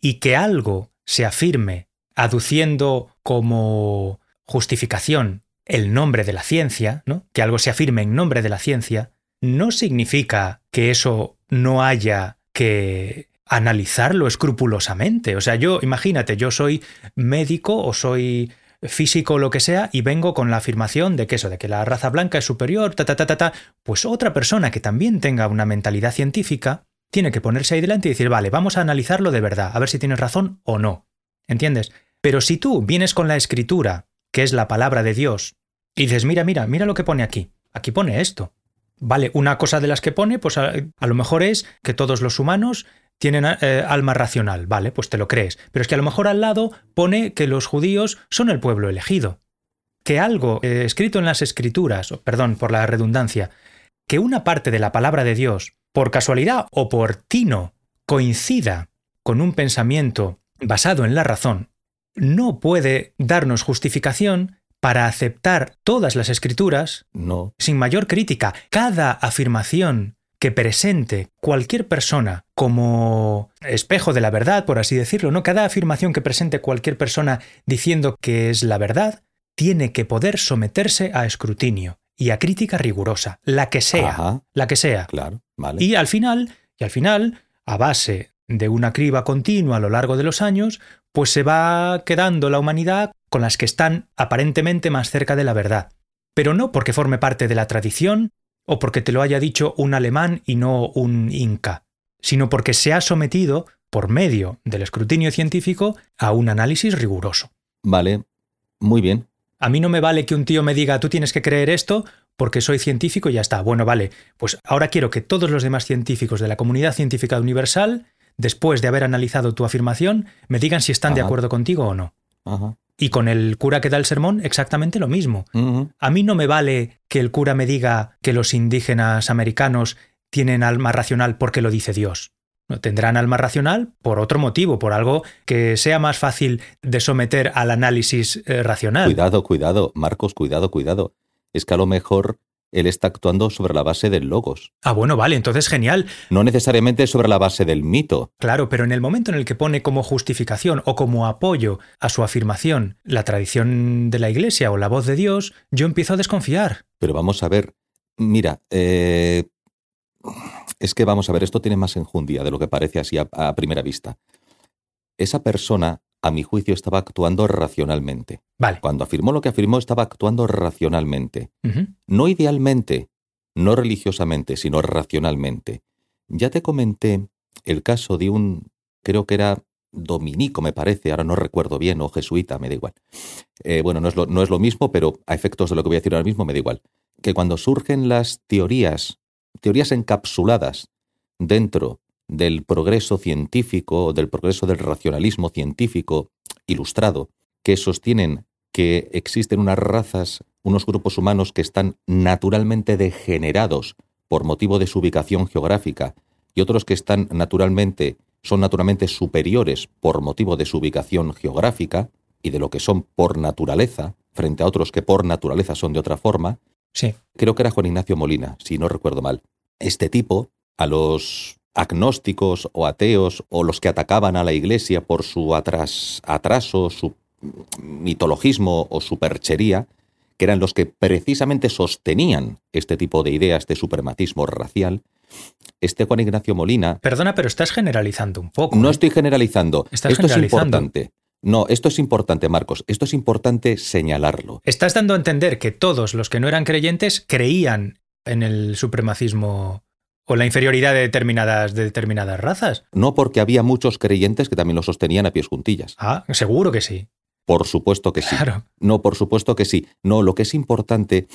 Y que algo se afirme aduciendo como justificación el nombre de la ciencia, ¿no? Que algo se afirme en nombre de la ciencia, no significa que eso no haya que analizarlo escrupulosamente. O sea, yo, imagínate, yo soy médico o soy físico o lo que sea y vengo con la afirmación de que eso, de que la raza blanca es superior, ta, ta, ta, ta, ta, pues otra persona que también tenga una mentalidad científica tiene que ponerse ahí delante y decir, vale, vamos a analizarlo de verdad, a ver si tienes razón o no. ¿Entiendes? Pero si tú vienes con la escritura, que es la palabra de Dios, y dices, mira, mira, mira lo que pone aquí, aquí pone esto. Vale, una cosa de las que pone, pues a, lo mejor es que todos los humanos tienen eh, alma racional, vale, pues te lo crees. Pero es que a lo mejor al lado pone que los judíos son el pueblo elegido. Que algo eh, escrito en las escrituras, perdón por la redundancia, que una parte de la palabra de Dios, por casualidad o por tino, coincida con un pensamiento basado en la razón, no puede darnos justificación para aceptar todas las escrituras No. sin mayor crítica. Cada afirmación que presente cualquier persona como espejo de la verdad, por así decirlo, ¿no? Cada afirmación que presente cualquier persona diciendo que es la verdad, tiene que poder someterse a escrutinio y a crítica rigurosa, la que sea, Ajá, la que sea. claro, vale. Y al final, y al final, a base de una criba continua a lo largo de los años, pues se va quedando la humanidad con las que están aparentemente más cerca de la verdad. Pero no porque forme parte de la tradición o porque te lo haya dicho un alemán y no un inca, sino porque se ha sometido, por medio del escrutinio científico, a un análisis riguroso. Vale, muy bien. A mí no me vale que un tío me diga tú tienes que creer esto porque soy científico y ya está. Bueno, vale, pues ahora quiero que todos los demás científicos de la comunidad científica universal, después de haber analizado tu afirmación, me digan si están de acuerdo contigo o no. Ajá. Y con el cura que da el sermón, exactamente lo mismo. A mí no me vale que el cura me diga que los indígenas americanos tienen alma racional porque lo dice Dios. No tendrán alma racional por otro motivo, por algo que sea más fácil de someter al análisis eh, racional. Cuidado, cuidado, Marcos, cuidado, cuidado. Es que a lo mejor él está actuando sobre la base del logos, Ah, bueno, vale, entonces genial. no necesariamente sobre la base del mito. Claro, pero en el momento en el que pone como justificación o como apoyo a su afirmación la tradición de la Iglesia o la voz de Dios, yo empiezo a desconfiar. Pero vamos a ver, mira, eh, es que vamos a ver, esto tiene más enjundia de lo que parece así a, a primera vista. Esa persona, a mi juicio, estaba actuando racionalmente. Vale. Cuando afirmó lo que afirmó, estaba actuando racionalmente. No idealmente, no religiosamente, sino racionalmente. Ya te comenté el caso de un, creo que era dominico, me parece, ahora no recuerdo bien, o jesuita, me da igual. Eh, bueno, no es, lo, no es lo mismo, pero a efectos de lo que voy a decir ahora mismo me da igual. Que cuando surgen las teorías, teorías encapsuladas dentro del progreso científico, del progreso del racionalismo científico ilustrado, que sostienen que existen unas razas, unos grupos humanos que están naturalmente degenerados por motivo de su ubicación geográfica y otros que están naturalmente son naturalmente superiores por motivo de su ubicación geográfica y de lo que son por naturaleza, frente a otros que por naturaleza son de otra forma, Sí. creo que era Juan Ignacio Molina, si no recuerdo mal. Este tipo, a los agnósticos o ateos o los que atacaban a la Iglesia por su atras- atraso, su mitologismo o su perchería, que eran los que precisamente sostenían este tipo de ideas de supremacismo racial, este Juan Ignacio Molina Perdona, pero estás generalizando un poco. no ¿eh? estoy generalizando. Estás esto es importante. No, esto es importante, Marcos. Esto es importante señalarlo. Estás dando a entender que todos los que no eran creyentes creían en el supremacismo o la inferioridad de determinadas, de determinadas razas. No porque había muchos creyentes que también lo sostenían a pies juntillas. Ah, seguro que sí. Por supuesto que sí. Claro. No, por supuesto que sí. No, lo que es importante,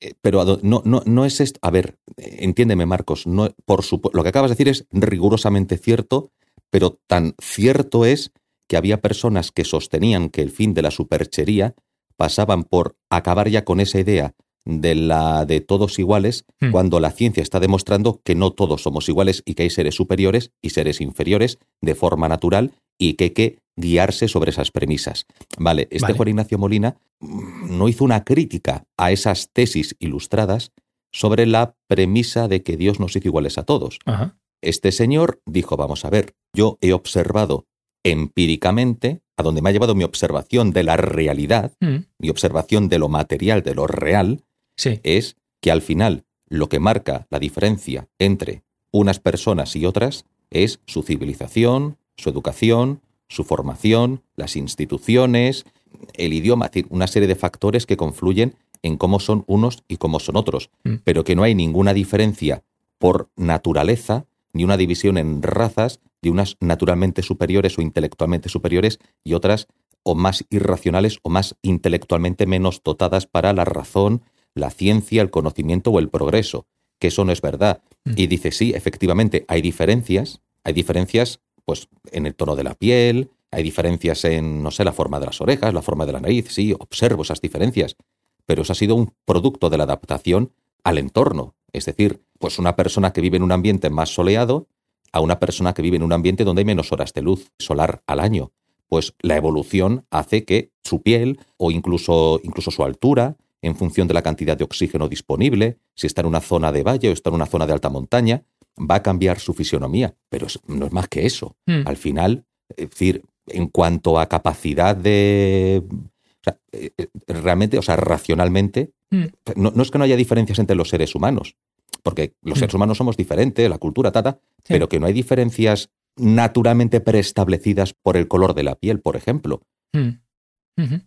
eh, pero no, no, no es esto. A ver, entiéndeme, Marcos. No, por lo que acabas de decir es rigurosamente cierto, pero tan cierto es que había personas que sostenían que el fin de la superchería pasaban por acabar ya con esa idea de la de todos iguales, Hmm. cuando la ciencia está demostrando que no todos somos iguales y que hay seres superiores y seres inferiores de forma natural y que hay que guiarse sobre esas premisas. Vale, este Vale. Juan Ignacio Molina mm, no hizo una crítica a esas tesis ilustradas sobre la premisa de que Dios nos hizo iguales a todos. Ajá. Este señor dijo, vamos a ver, yo he observado empíricamente, a donde me ha llevado mi observación de la realidad, Mm, mi observación de lo material, de lo real, Sí. es que al final lo que marca la diferencia entre unas personas y otras es su civilización, su educación, su formación, las instituciones, el idioma, es decir, una serie de factores que confluyen en cómo son unos y cómo son otros, Mm. pero que no hay ninguna diferencia por naturaleza ni una división en razas de unas naturalmente superiores o intelectualmente superiores y otras o más irracionales o más intelectualmente menos dotadas para la razón, la ciencia, el conocimiento o el progreso, que eso no es verdad. Mm. Y dice, sí, efectivamente, hay diferencias, hay diferencias pues en el tono de la piel, hay diferencias en, no sé, la forma de las orejas, la forma de la nariz, sí, observo esas diferencias, pero eso ha sido un producto de la adaptación al entorno, es decir, pues una persona que vive en un ambiente más soleado a una persona que vive en un ambiente donde hay menos horas de luz solar al año. Pues la evolución hace que su piel o incluso, incluso su altura, en función de la cantidad de oxígeno disponible, si está en una zona de valle o está en una zona de alta montaña, va a cambiar su fisionomía. Pero no es más que eso. Mm, Al final, es decir, en cuanto a capacidad de... o sea, eh, eh, realmente, o sea, racionalmente, mm, no, no es que no haya diferencias entre los seres humanos, porque los Mm. seres humanos somos diferentes, la cultura, tata, Sí. pero que no hay diferencias naturalmente preestablecidas por el color de la piel, por ejemplo. mm,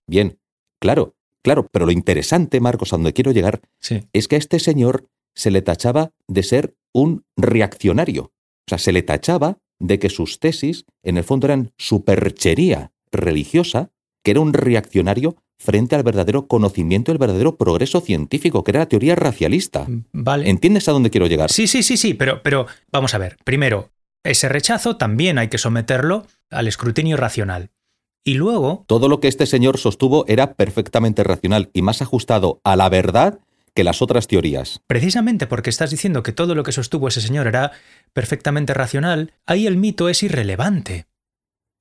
Bien, claro, claro, pero lo interesante, Marcos, a donde quiero llegar, Sí. es que a este señor se le tachaba de ser un reaccionario. O sea, se le tachaba de que sus tesis, en el fondo, eran superchería religiosa, que era un reaccionario frente al verdadero conocimiento, el verdadero progreso científico, que era la teoría racialista. Mm, Vale. ¿Entiendes a dónde quiero llegar? Sí, sí, sí, sí, pero, pero vamos a ver. Primero, ese rechazo también hay que someterlo al escrutinio racional. Y luego, Todo lo que este señor sostuvo era perfectamente racional y más ajustado a la verdad que las otras teorías. precisamente porque estás diciendo que todo lo que sostuvo ese señor era perfectamente racional, ahí el mito es irrelevante.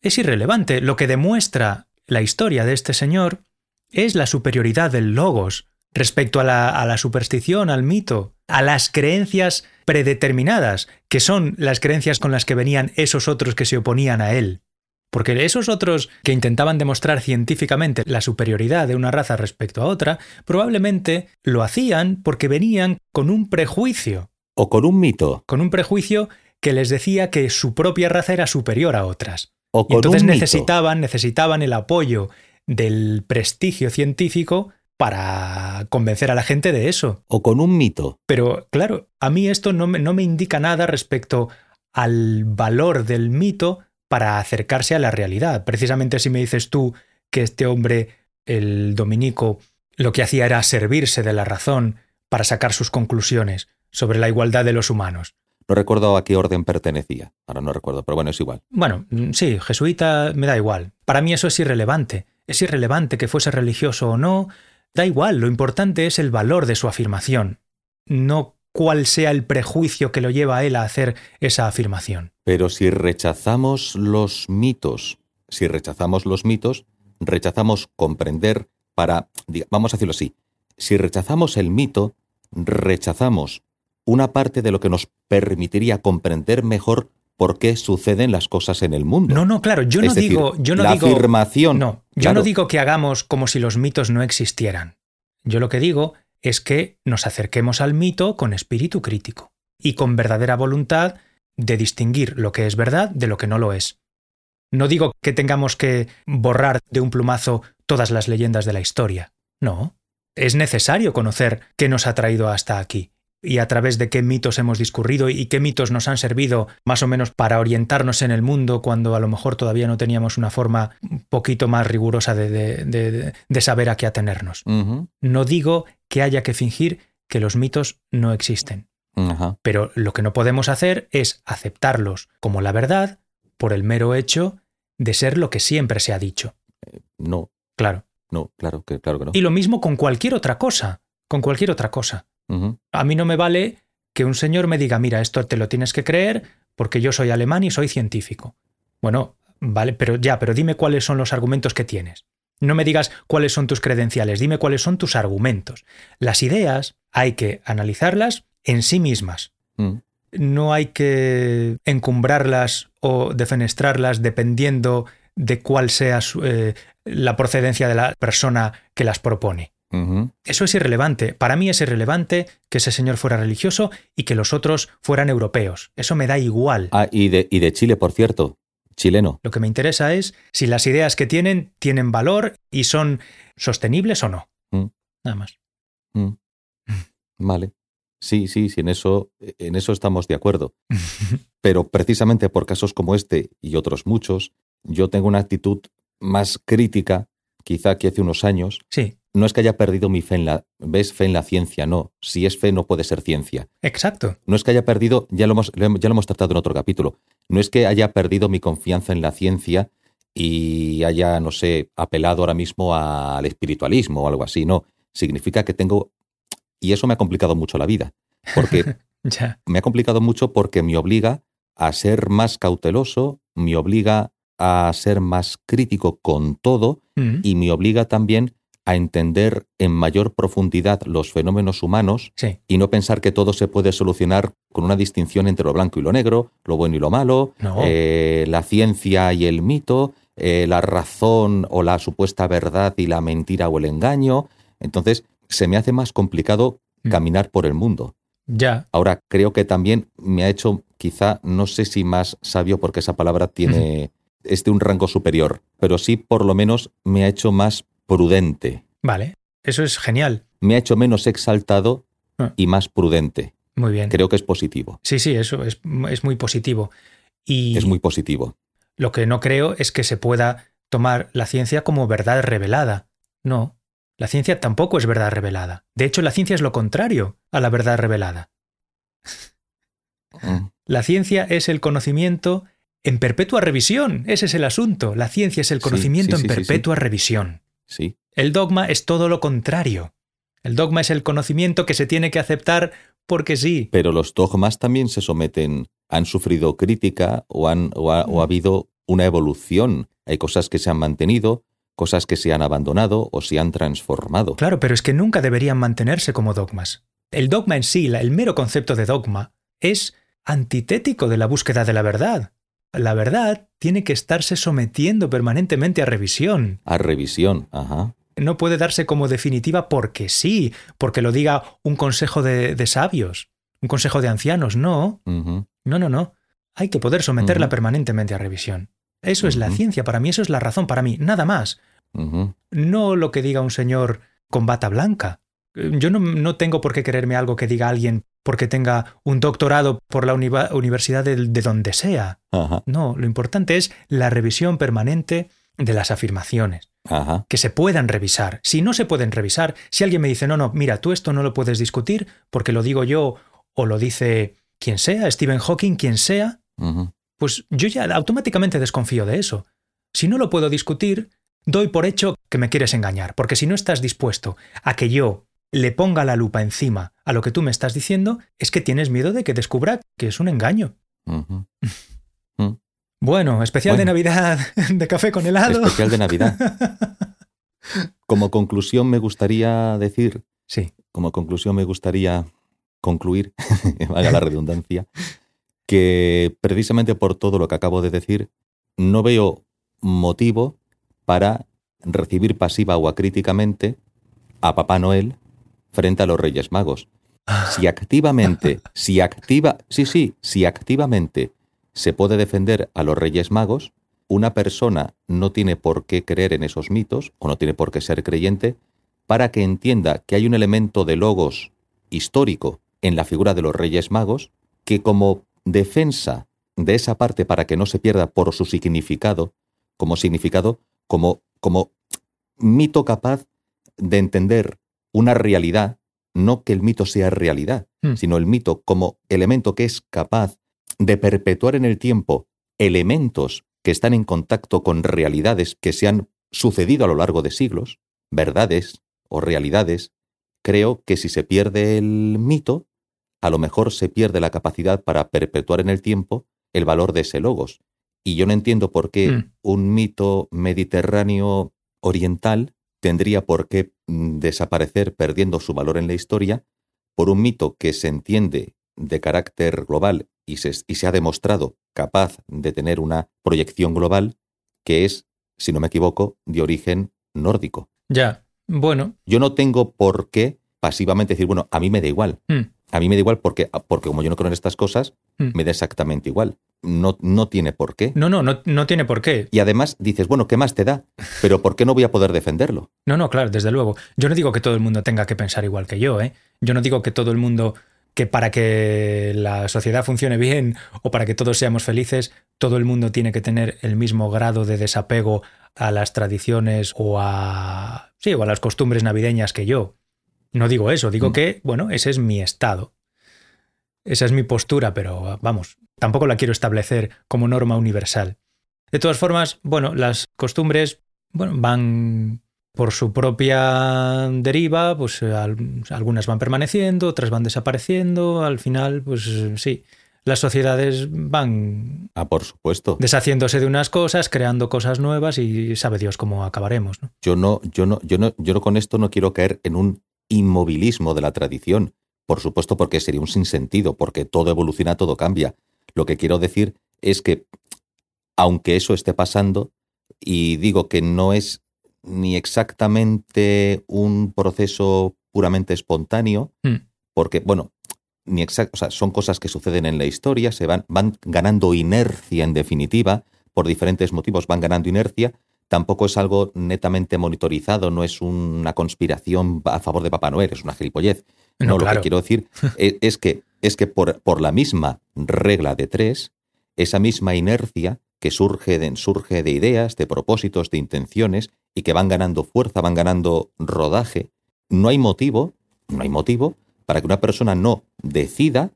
Es irrelevante. Lo que demuestra la historia de este señor es la superioridad del logos respecto a la, a la superstición, al mito, a las creencias predeterminadas, que son las creencias con las que venían esos otros que se oponían a él. Porque esos otros que intentaban demostrar científicamente la superioridad de una raza respecto a otra, probablemente lo hacían porque venían con un prejuicio, O con un mito. con un prejuicio que les decía que su propia raza era superior a otras. O Y con entonces un mito. necesitaban, necesitaban el apoyo del prestigio científico para convencer a la gente de eso. O con un mito. Pero claro, a mí esto no me, no me indica nada respecto al valor del mito para acercarse a la realidad. Precisamente si me dices tú que este hombre, el dominico, lo que hacía era servirse de la razón para sacar sus conclusiones sobre la igualdad de los humanos. No recuerdo a qué orden pertenecía. Ahora no recuerdo, pero bueno, es igual. Bueno, mm, sí, jesuita me da igual. Para mí eso es irrelevante. Es irrelevante que fuese religioso o no. Da igual, lo importante es el valor de su afirmación, no cuál sea el prejuicio que lo lleva a él a hacer esa afirmación. Pero si rechazamos los mitos, si rechazamos los mitos, rechazamos comprender para, vamos a decirlo así, si rechazamos el mito, rechazamos una parte de lo que nos permitiría comprender mejor por qué suceden las cosas en el mundo. No, no, claro, yo no Es decir, digo, yo no la digo, afirmación. no, yo claro, no digo que hagamos como si los mitos no existieran. Yo lo que digo es que nos acerquemos al mito con espíritu crítico y con verdadera voluntad de distinguir lo que es verdad de lo que no lo es. No digo que tengamos que borrar de un plumazo todas las leyendas de la historia. No. Es necesario conocer qué nos ha traído hasta aquí y a través de qué mitos hemos discurrido y qué mitos nos han servido más o menos para orientarnos en el mundo cuando a lo mejor todavía no teníamos una forma un poquito más rigurosa de, de- de- de saber a qué atenernos. No digo que haya que fingir que los mitos no existen, pero lo que no podemos hacer es aceptarlos como la verdad por el mero hecho de ser lo que siempre se ha dicho. No, Claro. no, claro que, claro que no. Y lo mismo con cualquier otra cosa, con cualquier otra cosa. A mí no me vale que un señor me diga, mira, esto te lo tienes que creer porque yo soy alemán y soy científico. Bueno, vale, pero ya, pero dime cuáles son los argumentos que tienes. No me digas cuáles son tus credenciales, dime cuáles son tus argumentos. Las ideas hay que analizarlas en sí mismas. mm, No hay que encumbrarlas o defenestrarlas dependiendo de cuál sea su- eh, la procedencia de la persona que las propone. Eso es irrelevante. Para mí es irrelevante que ese señor fuera religioso y que los otros fueran europeos. Eso me da igual. Ah, y de, y de Chile, por cierto, chileno. Lo que me interesa es si las ideas que tienen tienen valor y son sostenibles o no. Mm. Nada más. Mm. Vale. Sí, sí, sí, en eso, en eso estamos de acuerdo. Pero precisamente por casos como este y otros muchos, yo tengo una actitud más crítica, quizá que hace unos años. Sí, No es que haya perdido mi fe en la, ves fe en la ciencia, no. Si es fe no puede ser ciencia. exacto. No es que haya perdido, ya lo hemos, ya lo hemos tratado en otro capítulo, no es que haya perdido mi confianza en la ciencia y haya, no sé, apelado ahora mismo al espiritualismo o algo así, no. Significa que tengo... Y eso me ha complicado mucho la vida, porque Ya. me ha complicado mucho porque me obliga a ser más cauteloso, me obliga a ser más crítico con todo Mm. y me obliga también a entender en mayor profundidad los fenómenos humanos Sí. y no pensar que todo se puede solucionar con una distinción entre lo blanco y lo negro, lo bueno y lo malo, No. eh, la ciencia y el mito, eh, la razón o la supuesta verdad y la mentira o el engaño. Entonces, se me hace más complicado Mm. caminar por el mundo. Ya. Ahora, creo que también me ha hecho, quizá, no sé si más sabio, porque esa palabra tiene, es de un rango superior, pero sí por lo menos me ha hecho más prudente, Vale. Eso es genial. me ha hecho menos exaltado Ah. y más prudente. Muy bien. Creo que es positivo, Sí, sí, eso es, es muy positivo. Y es muy positivo. lo que no creo es que se pueda tomar la ciencia como verdad revelada. No. La ciencia tampoco es verdad revelada. De hecho, la ciencia es lo contrario a la verdad revelada. Mm, La ciencia es el conocimiento en perpetua revisión. Ese es el asunto. La ciencia es el conocimiento sí, en sí, perpetua revisión. Sí, El dogma es todo lo contrario. El dogma es el conocimiento que se tiene que aceptar porque sí. pero los dogmas también se someten, han sufrido crítica o, han, o, ha, o ha habido una evolución. Hay cosas que se han mantenido, cosas que se han abandonado o se han transformado. Claro, pero es que nunca deberían mantenerse como dogmas. El dogma en sí, el mero concepto de dogma, es antitético de la búsqueda de la verdad. La verdad tiene que estarse sometiendo permanentemente a revisión. A revisión, ajá. No puede darse como definitiva porque sí, porque lo diga un consejo de, de sabios, un consejo de ancianos. No, no, no, no. Hay que poder someterla permanentemente a revisión. Eso es la ciencia para mí, eso es la razón para mí, nada más. No lo que diga un señor con bata blanca. Eh, Yo no, no tengo por qué creerme algo que diga alguien porque tenga un doctorado por la universidad de, de donde sea. Ajá, No, lo importante es la revisión permanente de las afirmaciones, ajá. que se puedan revisar. Si no se pueden revisar, si alguien me dice, no, no, mira, tú esto no lo puedes discutir porque lo digo yo o lo dice quien sea, Stephen Hawking, quien sea, pues yo ya automáticamente desconfío de eso. Si no lo puedo discutir, doy por hecho que me quieres engañar, porque si no estás dispuesto a que yo le ponga la lupa encima a lo que tú me estás diciendo, es que tienes miedo de que descubra que es un engaño. Ujú. Bueno, especial de. Navidad de café con helado. Especial de Navidad. Como conclusión me gustaría decir, Sí, como conclusión me gustaría concluir, valga la redundancia, que precisamente por todo lo que acabo de decir, no veo motivo para recibir pasiva o acríticamente a Papá Noel frente a los Reyes Magos. Si activamente, si activa, sí, sí, si activamente se puede defender a los Reyes Magos, una persona no tiene por qué creer en esos mitos o no tiene por qué ser creyente para que entienda que hay un elemento de logos histórico en la figura de los Reyes Magos que como defensa de esa parte para que no se pierda por su significado, como significado, como, como mito capaz de entender una realidad, no que el mito sea realidad, Hmm. sino el mito como elemento que es capaz de perpetuar en el tiempo elementos que están en contacto con realidades que se han sucedido a lo largo de siglos, verdades o realidades, creo que si se pierde el mito, a lo mejor se pierde la capacidad para perpetuar en el tiempo el valor de ese logos. Y yo no entiendo por qué Mm. un mito mediterráneo oriental tendría por qué mm, desaparecer perdiendo su valor en la historia por un mito que se entiende de carácter global y se, y se ha demostrado capaz de tener una proyección global que es, si no me equivoco, de origen nórdico. ya. Bueno, Yo no tengo por qué pasivamente decir, bueno, a mí me da igual. mm, A mí me da igual porque, porque como yo no creo en estas cosas, Mm. me da exactamente igual. No, no tiene por qué. no, no, no, no tiene por qué. Y además dices, bueno, ¿qué más te da? Pero ¿por qué no voy a poder defenderlo? No, no, claro, desde luego. Yo no digo que todo el mundo tenga que pensar igual que yo, ¿eh? Yo no digo que todo el mundo, que para que la sociedad funcione bien o para que todos seamos felices, todo el mundo tiene que tener el mismo grado de desapego a las tradiciones o a. sí, o a las costumbres navideñas que yo. No digo eso, digo Mm. que, bueno, ese es mi estado. Esa es mi postura, pero vamos, tampoco la quiero establecer como norma universal. De todas formas, bueno, las costumbres bueno, van por su propia deriva, pues al- algunas van permaneciendo, otras van desapareciendo, al final, pues sí, las sociedades van Ah, por supuesto. deshaciéndose de unas cosas, creando cosas nuevas y sabe Dios cómo acabaremos, ¿no? Yo no, yo no, yo no, yo no con esto no quiero caer en un inmovilismo de la tradición. Por supuesto, porque sería un sinsentido, porque todo evoluciona, todo cambia. Lo que quiero decir es que, aunque eso esté pasando, y digo que no es ni exactamente un proceso puramente espontáneo, Hmm. porque, bueno, ni exact, o sea, son cosas que suceden en la historia, se van, van ganando inercia en definitiva, por diferentes motivos van ganando inercia, tampoco es algo netamente monitorizado, no es una conspiración a favor de Papá Noel, es una gilipollez. No, No, lo que quiero decir es, es que, es que por, por la misma regla de tres, esa misma inercia que surge de, surge de ideas, de propósitos, de intenciones y que van ganando fuerza, van ganando rodaje, no hay motivo, no hay motivo para que una persona no decida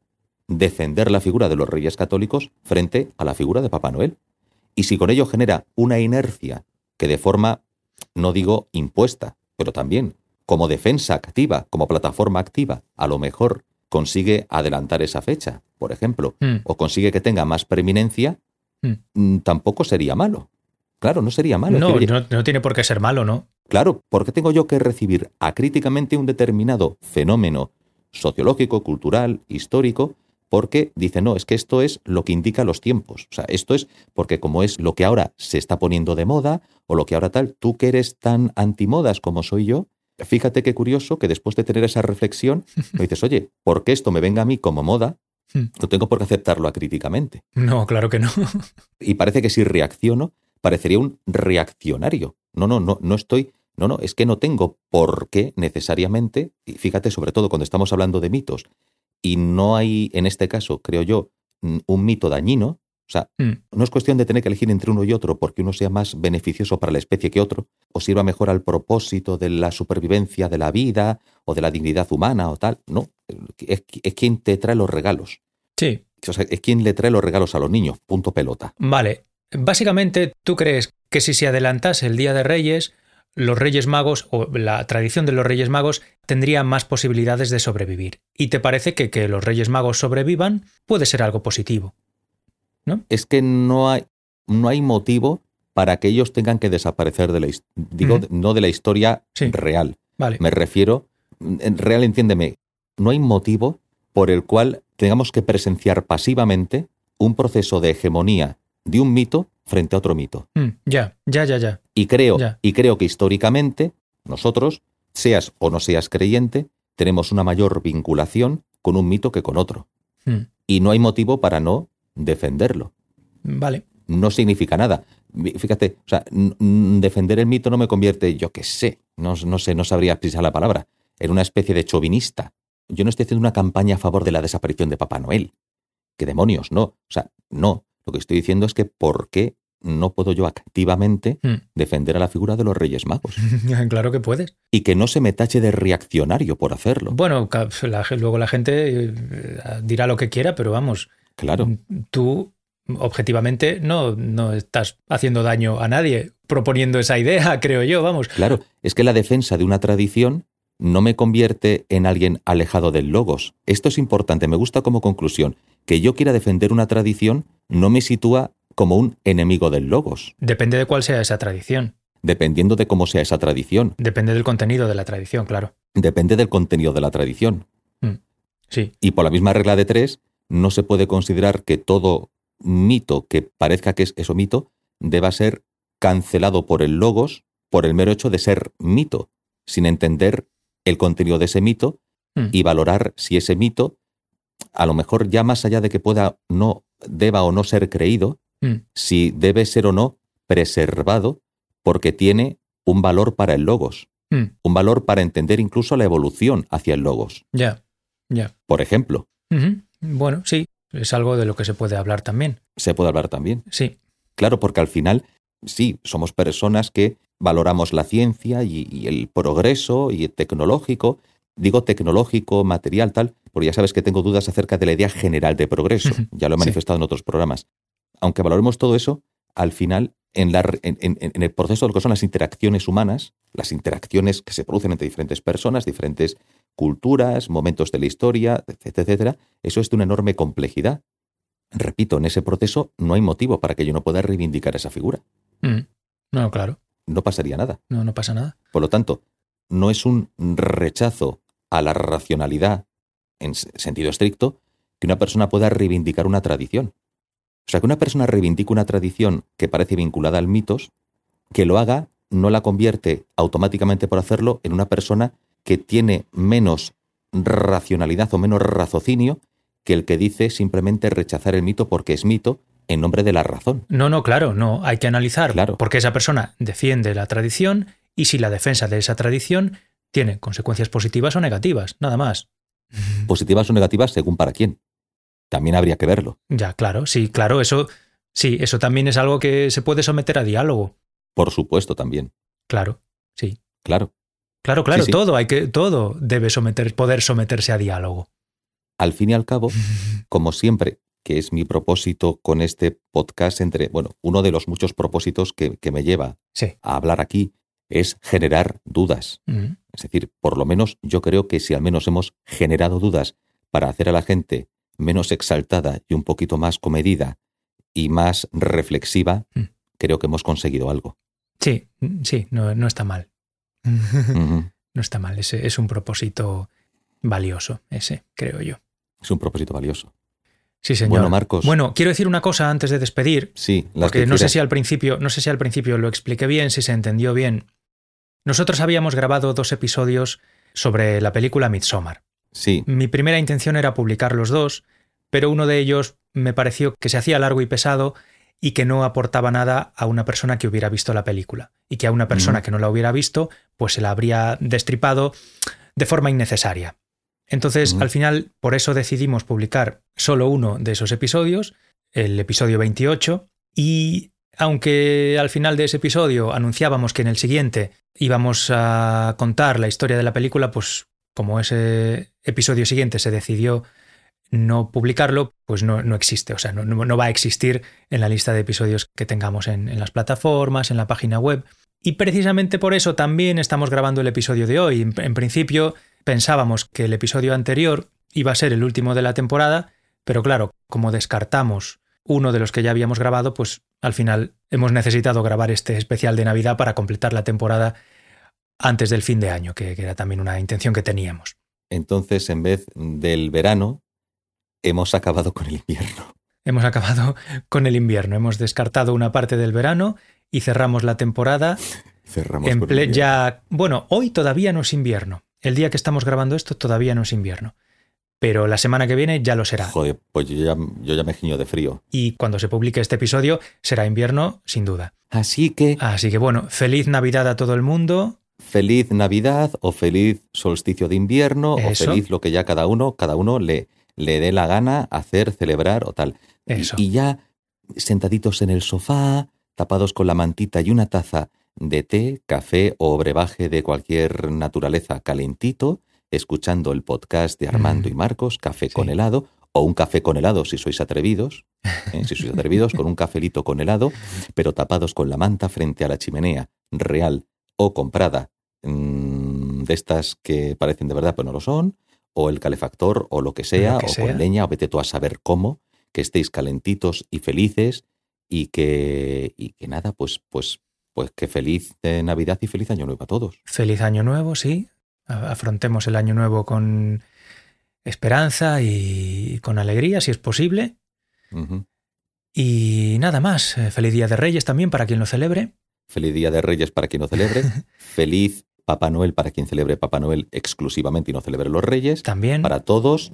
defender la figura de los reyes católicos frente a la figura de Papá Noel. Y si con ello genera una inercia que de forma, no digo impuesta, pero también como defensa activa, como plataforma activa, a lo mejor consigue adelantar esa fecha, por ejemplo, Mm. o consigue que tenga más preeminencia, Mm. mm, tampoco sería malo. Claro, no sería malo. No, no, no tiene por qué ser malo, ¿no? Claro, ¿por qué tengo yo que recibir acríticamente un determinado fenómeno sociológico, cultural, histórico? Porque dice, no, es que esto es lo que indica los tiempos. O sea, esto es porque como es lo que ahora se está poniendo de moda o lo que ahora tal, tú que eres tan antimodas como soy yo, fíjate qué curioso que después de tener esa reflexión, me dices, oye, ¿por qué esto me venga a mí como moda? Hmm. No tengo por qué aceptarlo acríticamente. No, claro que no. Y parece que si reacciono, parecería un reaccionario. No, no, no, no estoy. No, no, es que no tengo por qué necesariamente, y fíjate, sobre todo cuando estamos hablando de mitos, y no hay, en este caso, creo yo, un mito dañino. O sea, Mm. no es cuestión de tener que elegir entre uno y otro porque uno sea más beneficioso para la especie que otro, o sirva mejor al propósito de la supervivencia de la vida o de la dignidad humana o tal. No, es, es quien te trae los regalos. Sí, O sea, es quien le trae los regalos a los niños. Punto pelota. vale. Básicamente, ¿tú crees que si se adelantase el Día de Reyes, los Reyes Magos o la tradición de los Reyes Magos tendría más posibilidades de sobrevivir? ¿Y te parece que que los Reyes Magos sobrevivan puede ser algo positivo? Es que no hay, no hay motivo para que ellos tengan que desaparecer de la digo, no de la historia Sí. real. Vale. Me refiero, en real entiéndeme, no hay motivo por el cual tengamos que presenciar pasivamente un proceso de hegemonía de un mito frente a otro mito. Mm, ya, ya, ya, ya. Y creo, Ya. y creo que históricamente nosotros, seas o no seas creyente, tenemos una mayor vinculación con un mito que con otro. Mm, Y no hay motivo para no defenderlo. Vale. No significa nada. Fíjate, o sea, defender el mito no me convierte, yo qué sé, no, no sé, no sabría precisar la palabra, en una especie de chauvinista. Yo no estoy haciendo una campaña a favor de la desaparición de Papá Noel. ¿Qué demonios? No. O sea, no. Lo que estoy diciendo es que ¿por qué no puedo yo activamente Mm. defender a la figura de los Reyes Magos? claro que puedes. Y que no se me tache de reaccionario por hacerlo. Bueno, la- luego la gente eh, dirá lo que quiera, pero vamos, Claro. tú objetivamente no, no estás haciendo daño a nadie proponiendo esa idea, creo yo, vamos. Claro, es que la defensa de una tradición no me convierte en alguien alejado del logos. Esto es importante, me gusta como conclusión. Que yo quiera defender una tradición no me sitúa como un enemigo del logos, Depende de cuál sea esa tradición. dependiendo de cómo sea esa tradición. Depende del contenido de la tradición, claro. Depende del contenido de la tradición. Sí, Y por la misma regla de tres, no se puede considerar que todo mito que parezca que es eso mito deba ser cancelado por el logos por el mero hecho de ser mito, sin entender el contenido de ese mito Mm. y valorar si ese mito, a lo mejor ya más allá de que pueda no deba o no ser creído, Mm. si debe ser o no preservado porque tiene un valor para el logos, Mm. un valor para entender incluso la evolución hacia el logos. ya, ya. Por ejemplo. Bueno, sí, es algo de lo que se puede hablar también. se puede hablar también. Sí, Claro, porque al final, sí, somos personas que valoramos la ciencia y, y el progreso y el tecnológico. Digo tecnológico, material, tal, porque ya sabes que tengo dudas acerca de la idea general de progreso. Ya lo he sí. manifestado en otros programas. Aunque valoremos todo eso, al final, en, la, en- en el proceso de lo que son las interacciones humanas, las interacciones que se producen entre diferentes personas, diferentes culturas, momentos de la historia, etcétera, etcétera, eso es de una enorme complejidad. Repito, en ese proceso no hay motivo para que yo no pueda reivindicar esa figura. Mm. no, claro, No pasaría nada. no, no pasa nada. Por lo tanto, no es un rechazo a la racionalidad en sentido estricto que una persona pueda reivindicar una tradición. O sea, que una persona reivindique una tradición que parece vinculada al mitos, que lo haga no la convierte automáticamente por hacerlo en una persona que tiene menos racionalidad o menos raciocinio que el que dice simplemente rechazar el mito porque es mito en nombre de la razón. No, no, claro, no, hay que analizar Claro. por qué esa persona defiende la tradición y si la defensa de esa tradición tiene consecuencias positivas o negativas, nada más. Positivas o negativas según para quién. También habría que verlo. Ya, claro, sí, claro, eso sí, eso también es algo que se puede someter a diálogo. Por supuesto también. Claro, sí. Claro. Claro, claro, Sí, sí. todo hay que todo debe someter poder someterse a diálogo. Al fin y al cabo, como siempre, que es mi propósito con este podcast, entre, bueno, uno de los muchos propósitos que, que me lleva Sí. a hablar aquí es generar dudas. Mm, Es decir, por lo menos yo creo que si al menos hemos generado dudas para hacer a la gente menos exaltada y un poquito más comedida y más reflexiva, Mm. creo que hemos conseguido algo. Sí, mm, sí, no, no está mal. No está mal, ese es un propósito valioso, ese, creo yo. Es un propósito valioso. Sí, señor. Bueno, Marcos. Bueno, quiero decir una cosa antes de despedir, Sí, las porque que no sé si al principio, no sé si al principio lo expliqué bien, si se entendió bien. Nosotros habíamos grabado dos episodios sobre la película Midsommar. Sí, Mi primera intención era publicar los dos, pero uno de ellos me pareció que se hacía largo y pesado y que no aportaba nada a una persona que hubiera visto la película. Y que a una persona Ujú. que no la hubiera visto, pues se la habría destripado de forma innecesaria. Entonces, Ujú. al final, por eso decidimos publicar solo uno de esos episodios, el episodio 28, y aunque al final de ese episodio anunciábamos que en el siguiente íbamos a contar la historia de la película, pues como ese episodio siguiente se decidió no publicarlo, pues no, no existe, o sea, no, no, va a existir en la lista de episodios que tengamos en, las plataformas, en la página web. Y precisamente por eso también estamos grabando el episodio de hoy. En, principio pensábamos que el episodio anterior iba a ser el último de la temporada, pero claro, como descartamos uno de los que ya habíamos grabado, pues al final hemos necesitado grabar este especial de Navidad para completar la temporada antes del fin de año, que era también una intención que teníamos. Entonces, en vez del verano, hemos acabado con el invierno. Hemos acabado con el invierno, hemos descartado una parte del verano y cerramos la temporada. Cerramos en con ya, bueno, hoy todavía no es invierno. El día que estamos grabando esto todavía no es invierno. Pero la semana que viene ya lo será. Joder, pues yo ya, yo ya me giño de frío. Y cuando se publique este episodio será invierno, sin duda. Así que, Así que bueno, feliz Navidad a todo el mundo. feliz Navidad o feliz solsticio de invierno Eso. o feliz lo que ya cada uno, cada uno le, le dé la gana hacer, celebrar o tal. Y- Eso. Y, ya sentaditos en el sofá, tapados con la mantita y una taza de té, café o brebaje de cualquier naturaleza calentito, escuchando el podcast de Armando Mm. y Marcos, Café Sí. con helado, o un café con helado si sois atrevidos, ¿eh? si sois atrevidos, con un cafelito con helado, pero tapados con la manta frente a la chimenea, real o comprada, mm, de estas que parecen de verdad pero no lo son, o el calefactor o lo que sea, Lo que o sea. con leña, o vete tú a saber cómo, que estéis calentitos y felices y que, y que nada, pues, pues, pues que feliz eh, Navidad y feliz Año Nuevo a todos. Feliz año nuevo, sí. Afrontemos el año nuevo con esperanza y con alegría, si es posible. Y nada más. Eh, Feliz Día de Reyes también para quien lo celebre. Feliz Día de Reyes para quien no celebre. feliz Papá Noel para quien celebre Papá Noel exclusivamente y no celebre los Reyes. También. Para todos,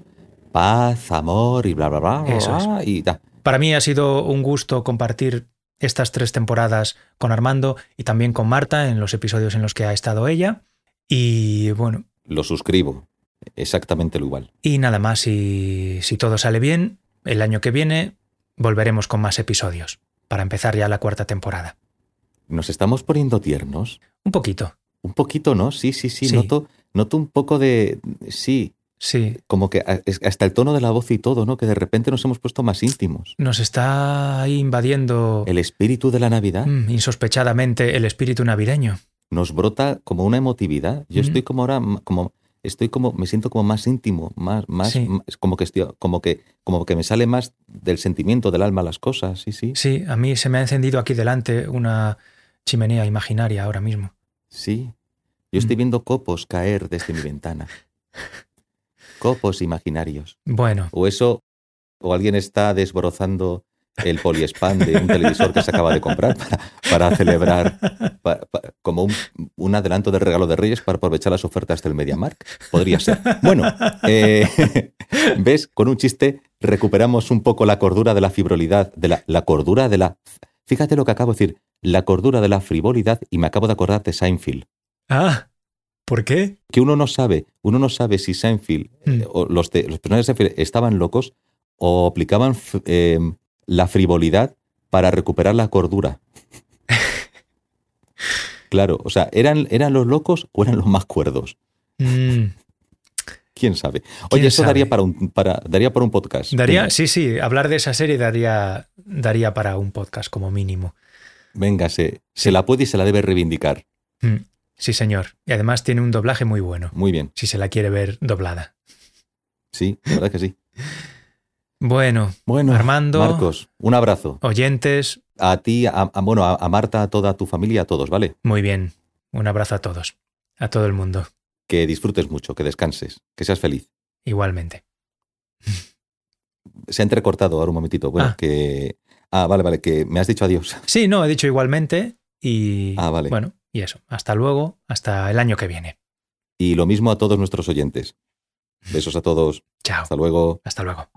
paz, amor y bla, bla, bla. bla, Eso es. y. Para mí ha sido un gusto compartir estas tres temporadas con Armando y también con Marta en los episodios en los que ha estado ella. Y bueno, Lo suscribo. Exactamente lo igual. y nada más, si, si todo sale bien, el año que viene volveremos con más episodios para empezar ya la cuarta temporada. Nos estamos poniendo tiernos. Un poquito, Un poquito, ¿no? Sí, sí, sí. Sí. Noto, noto un poco de. Sí, sí. como que hasta el tono de la voz y todo, ¿no? Que de repente nos hemos puesto más íntimos. Nos está invadiendo El espíritu de la Navidad mm, insospechadamente el espíritu navideño. nos brota como una emotividad. Yo Mm. estoy como ahora, como estoy como, me siento como más íntimo, más, más, Sí. más- como que estoy, como que, como que me sale más del sentimiento del alma las cosas. Sí, sí, Sí, a mí se me ha encendido aquí delante una chimenea imaginaria ahora mismo. Sí. Yo estoy Mm. viendo copos caer desde mi ventana. Copos imaginarios. Bueno, O eso, o alguien está desbrozando el poliespan de un televisor que se acaba de comprar para, para celebrar como un, un adelanto del regalo de Reyes para aprovechar las ofertas del MediaMark. Podría ser. Bueno, eh, ves, con un chiste recuperamos un poco la cordura de la fibrolidad, de la, la cordura de la... Fíjate lo que acabo de decir, la cordura de la frivolidad y me acabo de acordar de Seinfeld. ah, ¿por qué? Que uno no sabe, uno no sabe si Seinfeld Mm. eh, o los, de, los personajes de Seinfeld estaban locos o aplicaban eh, la frivolidad para recuperar la cordura. Claro, o sea, ¿eran, ¿eran los locos o eran los más cuerdos? Mm, ¿Quién sabe? ¿Quién Oye, eso sabe? daría para un, para, daría para un podcast. daría, sí, sí, hablar de esa serie daría, daría para un podcast como mínimo. Venga, se, se la puede y se la debe reivindicar. Mm, sí, señor. Y además tiene un doblaje muy bueno, Muy bien, si se la quiere ver doblada. sí, la verdad que sí. Bueno, Bueno, Armando. Marcos, un abrazo. oyentes, A ti, a, a- bueno, a, a Marta, a toda tu familia, a todos, ¿vale? muy bien. Un abrazo a todos, a todo el mundo, Que disfrutes mucho, que descanses, que seas feliz. igualmente. Se ha entrecortado ahora un momentito. Bueno, Ah. que. Ah, vale, vale, que me has dicho adiós. Sí, no, he dicho igualmente y Ah, vale. bueno, y eso. Hasta luego, hasta el año que viene. Y lo mismo a todos nuestros oyentes. Besos a todos. Chao. Hasta luego. Hasta luego.